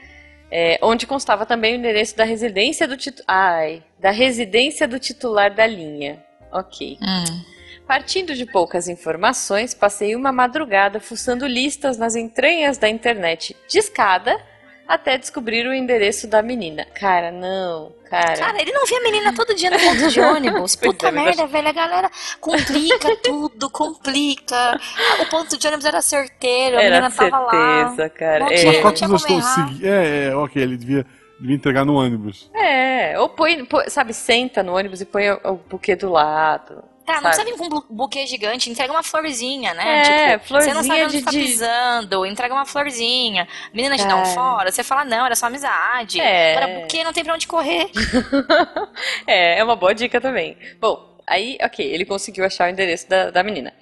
é, onde constava também o endereço da residência do titular. Ai, da residência do titular da linha. Ok. Hum. Partindo de poucas informações, passei uma madrugada fuçando listas nas entranhas da internet de escada até descobrir o endereço da menina. Cara, não, cara. Cara, ele não via a menina todo dia no ponto de ônibus. <laughs> Puta é, mas merda, velho. A galera complica <laughs> tudo, complica. O ponto de ônibus era certeiro, a Era menina tava lá. certeza, cara. Não Mas É, tinha errar. seguindo? É, é, ok, ele devia, devia entregar no ônibus. é, ou põe, põe- sabe, senta no ônibus e põe o, o buquê do lado. Tá, não precisa vir com um bu- buquê gigante, entrega uma florzinha, né? É, tipo, você não sabe florzinha onde de- tá pisando, entrega uma florzinha. Menina te dá um Cara. fora, você fala, não, era só amizade. É. Agora, buquê não tem pra onde correr. <laughs> É, é uma boa dica também. Bom, aí, ok, ele conseguiu achar o endereço da, da menina.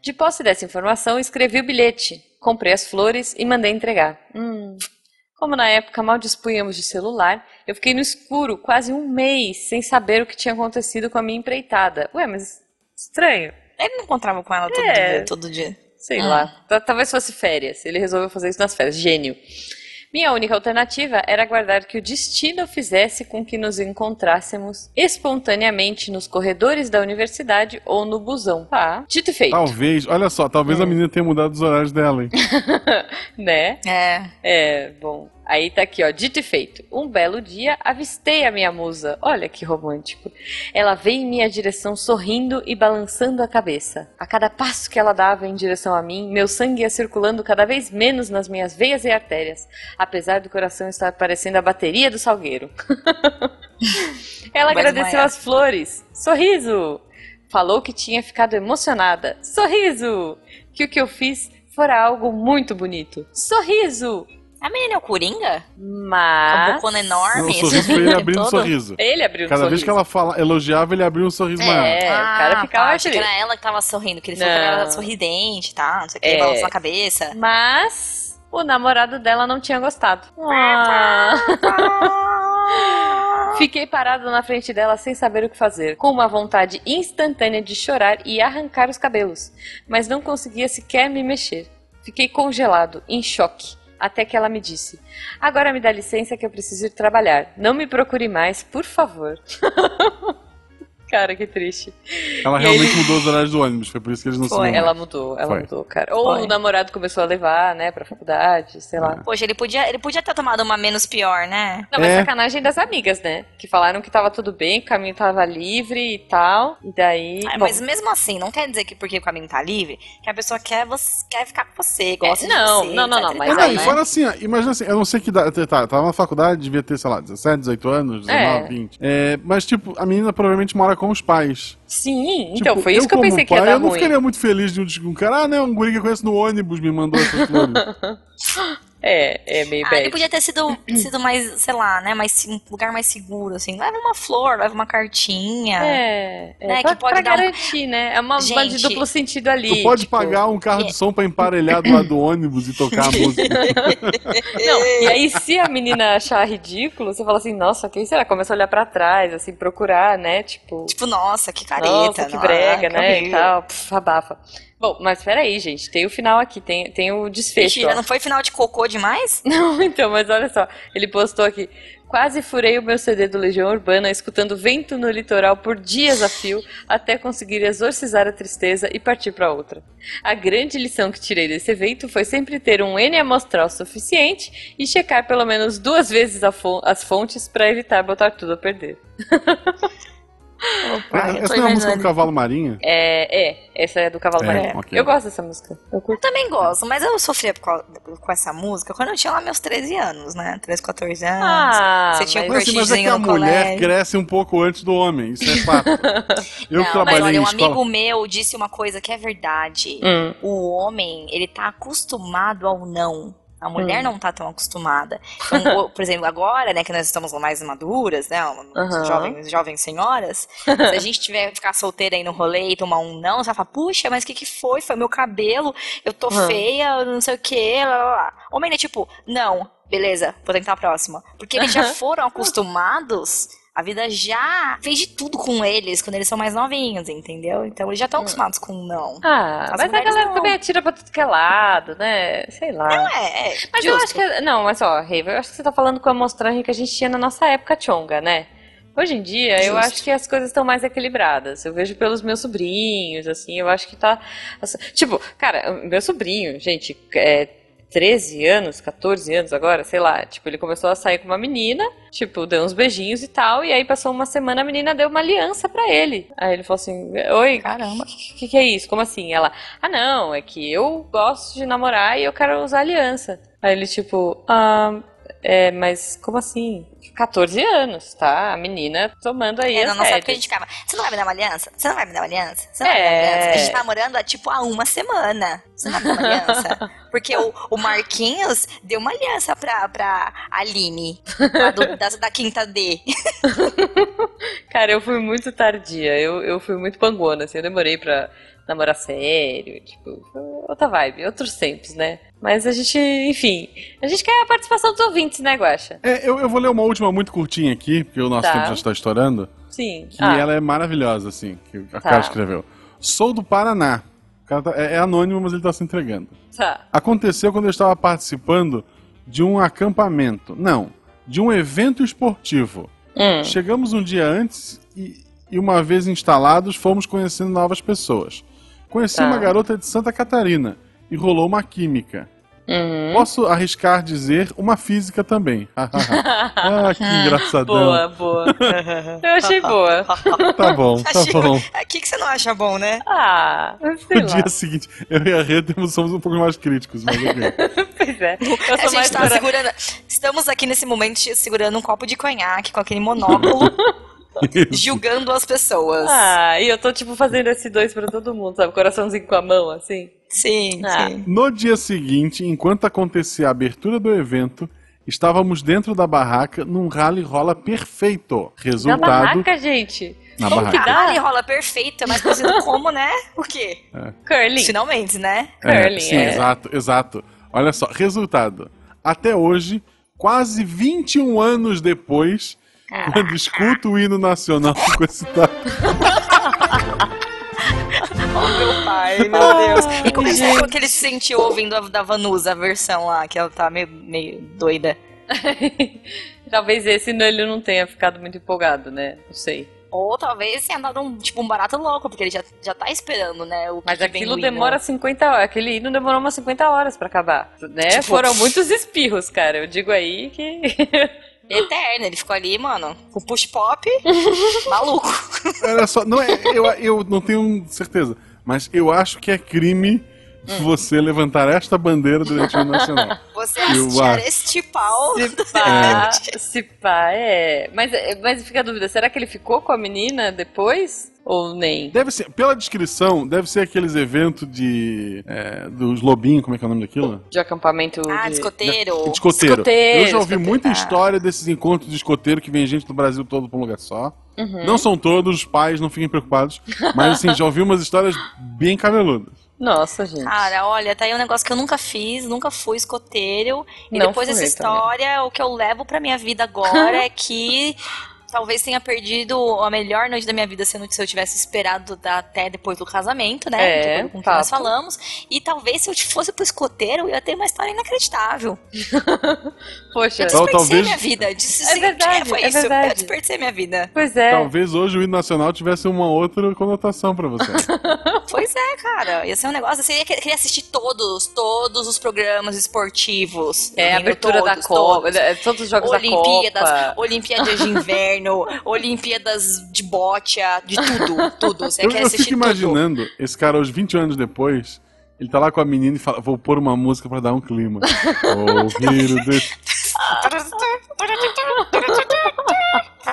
De posse dessa informação, escrevi o bilhete, comprei as flores e mandei entregar. Hum. Como na época mal dispunhamos de celular, eu fiquei no escuro quase um mês sem saber o que tinha acontecido com a minha empreitada. Ué, mas estranho. Ele não encontrava com ela todo É. dia, todo dia. Sei Ah. lá. Ta- Talvez fosse férias. Ele resolveu fazer isso nas férias. Gênio. Minha única alternativa era aguardar que o destino fizesse com que nos encontrássemos espontaneamente nos corredores da universidade ou no busão. Tá. Dito e feito. Talvez, olha só, talvez É. a menina tenha mudado os horários dela, hein? <laughs> Né? É. É, bom. Aí tá aqui, ó. Dito e feito. Um belo dia, avistei a minha musa. Olha que romântico. Ela veio em minha direção sorrindo e balançando a cabeça. A cada passo que ela dava em direção a mim, meu sangue ia circulando cada vez menos nas minhas veias e artérias, apesar do coração estar parecendo a bateria do salgueiro. <laughs> ela Vai agradeceu desmaiar. as flores. Sorriso! Falou que tinha ficado emocionada. Sorriso! Que o que eu fiz fora algo muito bonito. Sorriso! A menina é o Coringa? Com a Mas. bocona enorme? O sorriso foi ele <laughs> abrindo um sorriso. Ele abriu um Cada vez sorriso. que ela fala, elogiava, ele abria um sorriso maior. É, o Ah, cara ficava tá, achei que era ela que tava sorrindo, que ele falou que era sorridente, tá? Não sei o que, É. balançando a cabeça. Mas o namorado dela não tinha gostado. Ah. <laughs> Fiquei parado na frente dela sem saber o que fazer, com uma vontade instantânea de chorar e arrancar os cabelos, mas não conseguia sequer me mexer. Fiquei congelado, em choque, até que ela me disse: Agora me dá licença que eu preciso ir trabalhar. Não me procure mais, por favor. <laughs> Cara, que triste. Ela E realmente ele- mudou os horários do ônibus, foi por isso que eles não se Foi, viam Ela mudou, ela Foi. mudou, cara. Ou Foi. o namorado começou a levar, né, pra faculdade, sei lá. Poxa, ele podia, ele podia ter tomado uma menos pior, né? Não, mas É. sacanagem das amigas, né? Que falaram que tava tudo bem, que o caminho tava livre e tal. E daí. Ah, bom, Mas mesmo assim, não quer dizer que porque o caminho tá livre, que a pessoa quer, você, quer ficar com você, gosta É, de não, você. não, não, não, e mas não, aí- e né? fora assim, ó, imagina assim, eu não sei que idade, tá, tava na faculdade, devia ter, sei lá, 17, 18 anos, 19, É. 20. É, mas, tipo, a menina provavelmente mora com os pais. Sim, então Tipo, foi isso que eu pensei que pai, ia dar Eu não ruim. ficaria muito feliz de um, de um cara, ah, né, um guri que eu conheço no ônibus me mandou essas flores. <laughs> É, é meio Ah, ele bad. podia ter sido, sido mais, sei lá, né, mais, um lugar mais seguro, assim. Leva uma flor, leva uma cartinha. É, é Né, pra, que pode pra dar um- garantir, né? É uma, uma de Gente, duplo sentido ali. Tu pode tipo- pagar um carro de som pra emparelhar do lado do ônibus e tocar a <laughs> música. Não, e aí se a menina achar ridículo, você fala assim, nossa, quem será? Começa a olhar pra trás, assim, procurar, né? Tipo, Tipo, nossa, que careta. nossa, que brega, que né? E tal, pff, abafa. Bom, mas peraí, gente, tem o final aqui, tem, tem o desfecho. Mentira, ó. não foi final de cocô demais? <laughs> Não, então, mas olha só, ele postou aqui. Quase furei o meu CD do Legião Urbana escutando vento no litoral por dias a fio até conseguir exorcizar a tristeza e partir para outra. A grande lição que tirei desse evento foi sempre ter um N amostral suficiente e checar pelo menos duas vezes as fontes para evitar botar tudo a perder. <laughs> Eu tô Essa não é a música do. Cavalo Marinho? É, é, essa é do Cavalo É, Marinho. ok. Eu gosto dessa música. Eu Eu também gosto, mas eu sofria com essa música quando eu tinha lá meus 13 anos, né? 13, 14 anos. Ah, Você tinha um mas- Mas, assim, mas é que a mulher colégio. cresce um pouco antes do homem, isso é fato. <laughs> Eu não, que mas trabalhei olha, em um escola... amigo meu disse uma coisa que é verdade. Hum. O homem, ele tá acostumado ao não. A mulher Hum. não tá tão acostumada. Então, por exemplo, agora, né, que nós estamos mais maduras, né, Aham. jovens, jovens senhoras, se a gente tiver ficar solteira aí no rolê e tomar um não, você vai falar, puxa, mas o que que foi? Foi meu cabelo, eu tô Aham. feia, não sei o quê, lá, lá, lá. Homem é tipo, não, beleza, vou tentar a próxima. Porque eles já foram acostumados, a vida já fez de tudo com eles quando eles são mais novinhos, entendeu? Então eles já estão acostumados com um não. Ah, As mas a galera não. também atira pra tudo que é lado, né? Sei lá. É, é, Mas eu justo. acho que. Não, mas ó, Reiva, eu acho que você tá falando com a amostragem que a gente tinha na nossa época chonga, né? Hoje em dia, eu Justo. acho que as coisas estão mais equilibradas. Eu vejo pelos meus sobrinhos, assim, eu acho que tá. assim, Tipo, cara, meu sobrinho, gente, é 13 anos, 14 anos agora, sei lá. Tipo, ele começou a sair com uma menina, tipo, deu uns beijinhos e tal, e aí passou uma semana, a menina deu uma aliança pra ele. Aí ele falou assim: Oi, Caramba. o que, que é isso? Como assim? Ela, ah, não, é que eu gosto de namorar e eu quero usar aliança. Aí ele, tipo, ah, é, mas como assim? 14 anos, tá? A menina tomando aí É, na nossa época a gente ficava, você não vai me dar uma aliança? Você não vai me dar uma aliança? Você não vai me dar É. uma aliança? A gente tá namorando há tipo há uma semana. Uma aliança? Porque o, o Marquinhos deu uma aliança pra, pra Aline, lá do- da, da quinta D. <laughs> Cara, eu fui muito tardia, eu, eu fui muito pangona, assim, eu demorei pra namorar sério, tipo, foi outra vibe, outros tempos, né? Mas a gente, enfim, a gente quer a participação dos ouvintes, né, Guaxa? É, eu, eu vou ler uma última muito curtinha aqui, porque o nosso Tá. tempo já está estourando. Sim. Que Ah, ela é maravilhosa, assim, que a Tá. cara escreveu. Sou do Paraná. Cara tá- é, é anônimo, mas ele tá se entregando. tá. Aconteceu quando eu estava participando de um acampamento. Não, de um evento esportivo. Hum. Chegamos um dia antes e, e uma vez instalados, fomos conhecendo novas pessoas. Conheci Tá. uma garota de Santa Catarina e rolou uma química. Uhum. Posso arriscar dizer uma física também. <laughs> ah, que engraçadão. Boa, boa. <laughs> Eu achei boa. Tá bom, tá Achei- bom. O que, que você não acha bom, né? Ah, sei No lá. dia seguinte, eu e a Rita somos um pouco mais críticos, mas ok. <laughs> Pois é. Eu A gente mais tá segurando. Estamos aqui nesse momento segurando um copo de conhaque com aquele monóculo. Julgando as pessoas. Ah, e eu tô, tipo, fazendo esse dois pra todo mundo, sabe? Coraçãozinho com a mão, assim. Sim, Ah. sim. No dia seguinte, enquanto acontecia a abertura do evento, estávamos dentro da barraca num rally rola perfeito. Na Resultado. barraca, gente. Na Como barraca. que dá? Caralho, rola perfeito, é mais conhecido como, né? O quê? Curling. Finalmente, né? É, Curling, sim, é. exato, exato. Olha só, resultado. Até hoje, quase 21 anos depois, quando escuto o hino nacional <laughs> com esse tapa. Meu pai, meu Deus. E como é que você achou que ele se sentiu ouvindo a da Vanusa, a versão lá, que ela tá meio, meio doida? <laughs> Talvez esse ele não tenha ficado muito empolgado, né? Não sei. Ou talvez tenha dado um, tipo, um barato louco, porque ele já, já tá esperando, né? O Mas aquilo hino. demora 50 horas. Aquele hino demorou umas 50 horas pra acabar. Né? Tipo- Foram muitos espirros, cara. Eu digo aí que. <laughs> Eterno, ele ficou ali, mano, com push pop, <laughs> maluco. Olha só, não é, eu, eu não tenho certeza, mas eu acho que é crime você levantar esta bandeira durante o nacional. <laughs> Você acho. este pau. Se <laughs> pá, se pá, é. Mas, mas fica a dúvida: será que ele ficou com a menina depois? Ou nem? Deve ser, pela descrição, deve ser aqueles eventos de. é, dos lobinhos, como é que é o nome daquilo? De acampamento. Ah, de... de escoteiro. De escoteiro. Escoteiro, Eu já ouvi muita Ah. história desses encontros de escoteiro que vem gente do Brasil todo pra um lugar só. Uhum. Não são todos, os pais, não fiquem preocupados. Mas assim, já ouvi umas histórias bem cabeludas. Nossa, gente. Cara, olha, tá aí um negócio que eu nunca fiz, nunca fui escoteiro. E Não depois fui dessa também. história, o que eu levo pra minha vida agora é que <laughs> talvez tenha perdido a melhor noite da minha vida sendo que se eu tivesse esperado até depois do casamento, né? É, com o que nós falamos. E talvez se eu fosse pro escoteiro, eu ia ter uma história inacreditável. <laughs> Poxa, Eu desperdicei talvez- minha vida. Disse, É verdade, foi é isso. verdade. Eu desperdicei minha vida. pois é. Talvez hoje o hino nacional tivesse uma outra conotação pra você. <laughs> Pois é, cara. Ia ser um negócio. Você ia querer assistir todos, todos os programas esportivos. É, abertura da todos, Copa, todos. é, todos os jogos Olimpíadas, da Copa. Olimpíadas de inverno, Olimpíadas de bocha, de tudo, tudo. Você Eu, quer eu assistir fico imaginando esse cara hoje, 20 anos depois, ele tá lá com a menina e fala, vou pôr uma música pra dar um clima. <laughs> Ouvir <laughs>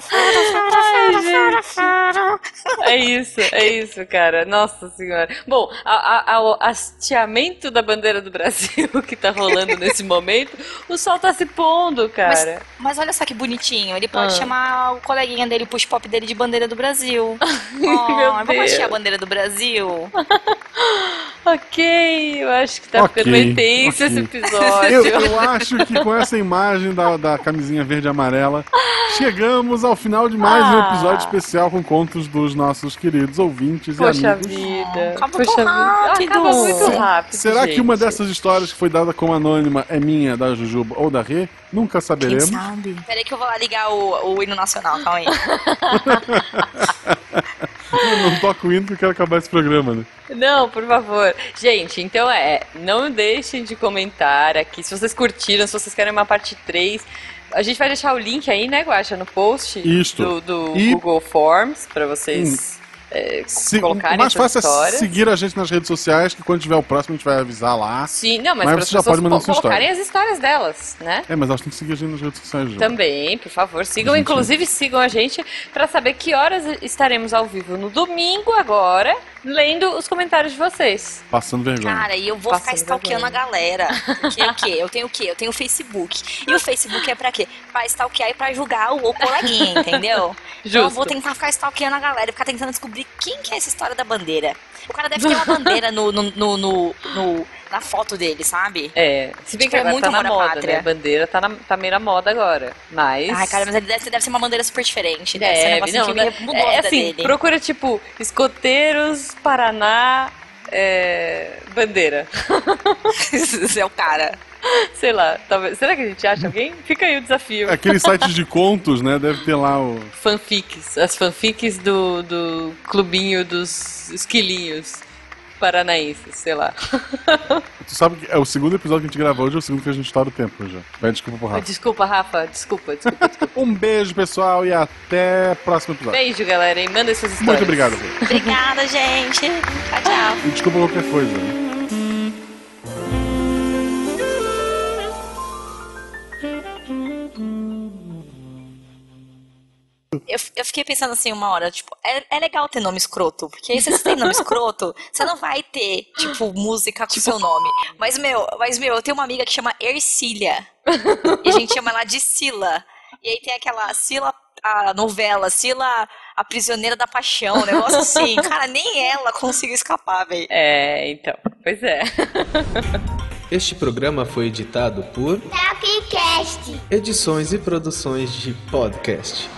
de... É isso, é isso, cara. Nossa senhora. Bom, a- a- a- o hasteamento da bandeira do Brasil <laughs> que tá rolando nesse momento, o sol tá se pondo, Mas, cara. mas olha só que bonitinho. Ele pode Ah. chamar o coleguinha dele, o push pop dele de bandeira do Brasil. <laughs> Oh, Meu vamos Deus. assistir a bandeira do Brasil? <laughs> Ok, eu acho que tá Ok, ficando bem tenso ok. esse <laughs> episódio. Eu, eu acho que com essa imagem da, da camisinha verde e amarela, chegamos ao final de mais um Ah. episódio especial com contos dos nossos queridos ouvintes Poxa e amigos. vida. Acabou Poxa tão vida. rápido. Acaba muito Se- rápido. Será que uma gente. dessas histórias que foi dada como anônima é minha, da Jujuba ou da Rê? Nunca Quem saberemos. sabe? Peraí que eu vou lá ligar o, o hino nacional, calma aí. <laughs> Não toco o hino que eu quero acabar esse programa, né? Não, por favor. Gente, então é, não deixem de comentar aqui se vocês curtiram, se vocês querem uma parte 3. A gente vai deixar o link aí, né, Guaxa, no post Isto. do, do E- Google Forms pra vocês é, Se, colocarem mais fácil histórias. é seguir a gente nas redes sociais, que quando tiver o próximo a gente vai avisar lá. Sim, não, mas, Mas para as você já pode mandar sua história. colocarem as histórias delas, né? É, mas elas têm que seguir a gente nas redes sociais, Ju. Também, por favor, sigam, Gente. inclusive sigam a gente pra saber que horas estaremos ao vivo no domingo agora, lendo os comentários de vocês. Passando vergonha. Cara, e eu vou Passando ficar stalkeando a galera. Porque o quê? Eu tenho o quê? Eu tenho o Facebook. E o <laughs> Facebook é pra quê? Pra stalkear e pra julgar o, o coleguinha, entendeu? Então eu Justo. vou tentar ficar stalkeando a galera, ficar tentando descobrir quem que é essa história da bandeira. O cara deve ter uma <laughs> bandeira no, no, no, no- no- na foto dele, sabe? É, se bem Tipo, que é agora muito tá na moda, pátria. né? A bandeira tá, na, tá meio na moda agora. Mas. Ai, cara, mas ele deve, deve ser uma bandeira super diferente. Deve, ser um Deve, negócio não, que né? mudou a é, vida assim, dele. procura tipo escoteiros, Paraná, é, bandeira. Esse <laughs> é o cara. Sei lá, talvez. Será que a gente acha alguém? Fica aí o desafio. Aqueles sites de contos, né? Deve ter lá o. Fanfics. As fanfics do, do clubinho dos esquilinhos paranaenses, sei lá. <laughs> Tu sabe que é o segundo episódio que a gente gravou hoje, é o segundo que a gente estoura o tempo já. Vai desculpa pro Rafa. Desculpa, Rafa. Desculpa, desculpa. desculpa. <laughs> Um beijo, pessoal, e até o próximo episódio. Beijo, galera, e manda essas histórias. Muito obrigado. <laughs> Obrigada, gente. Tchau, tchau. E desculpa qualquer coisa. né? Eu, eu fiquei pensando assim uma hora, tipo, é, é legal ter nome escroto, porque aí se você tem nome escroto, <laughs> você não vai ter, tipo, música com seu nome. Mas, meu, mas, meu, eu tenho uma amiga que chama Ercília. e a gente chama ela de Sila. E aí tem aquela Sila, a novela, Sila, a prisioneira da paixão, um negócio assim. <laughs> Cara, nem ela conseguiu escapar, velho. É, então. Pois é. <laughs> Este programa foi editado por Tapcast. Edições e Produções de Podcast.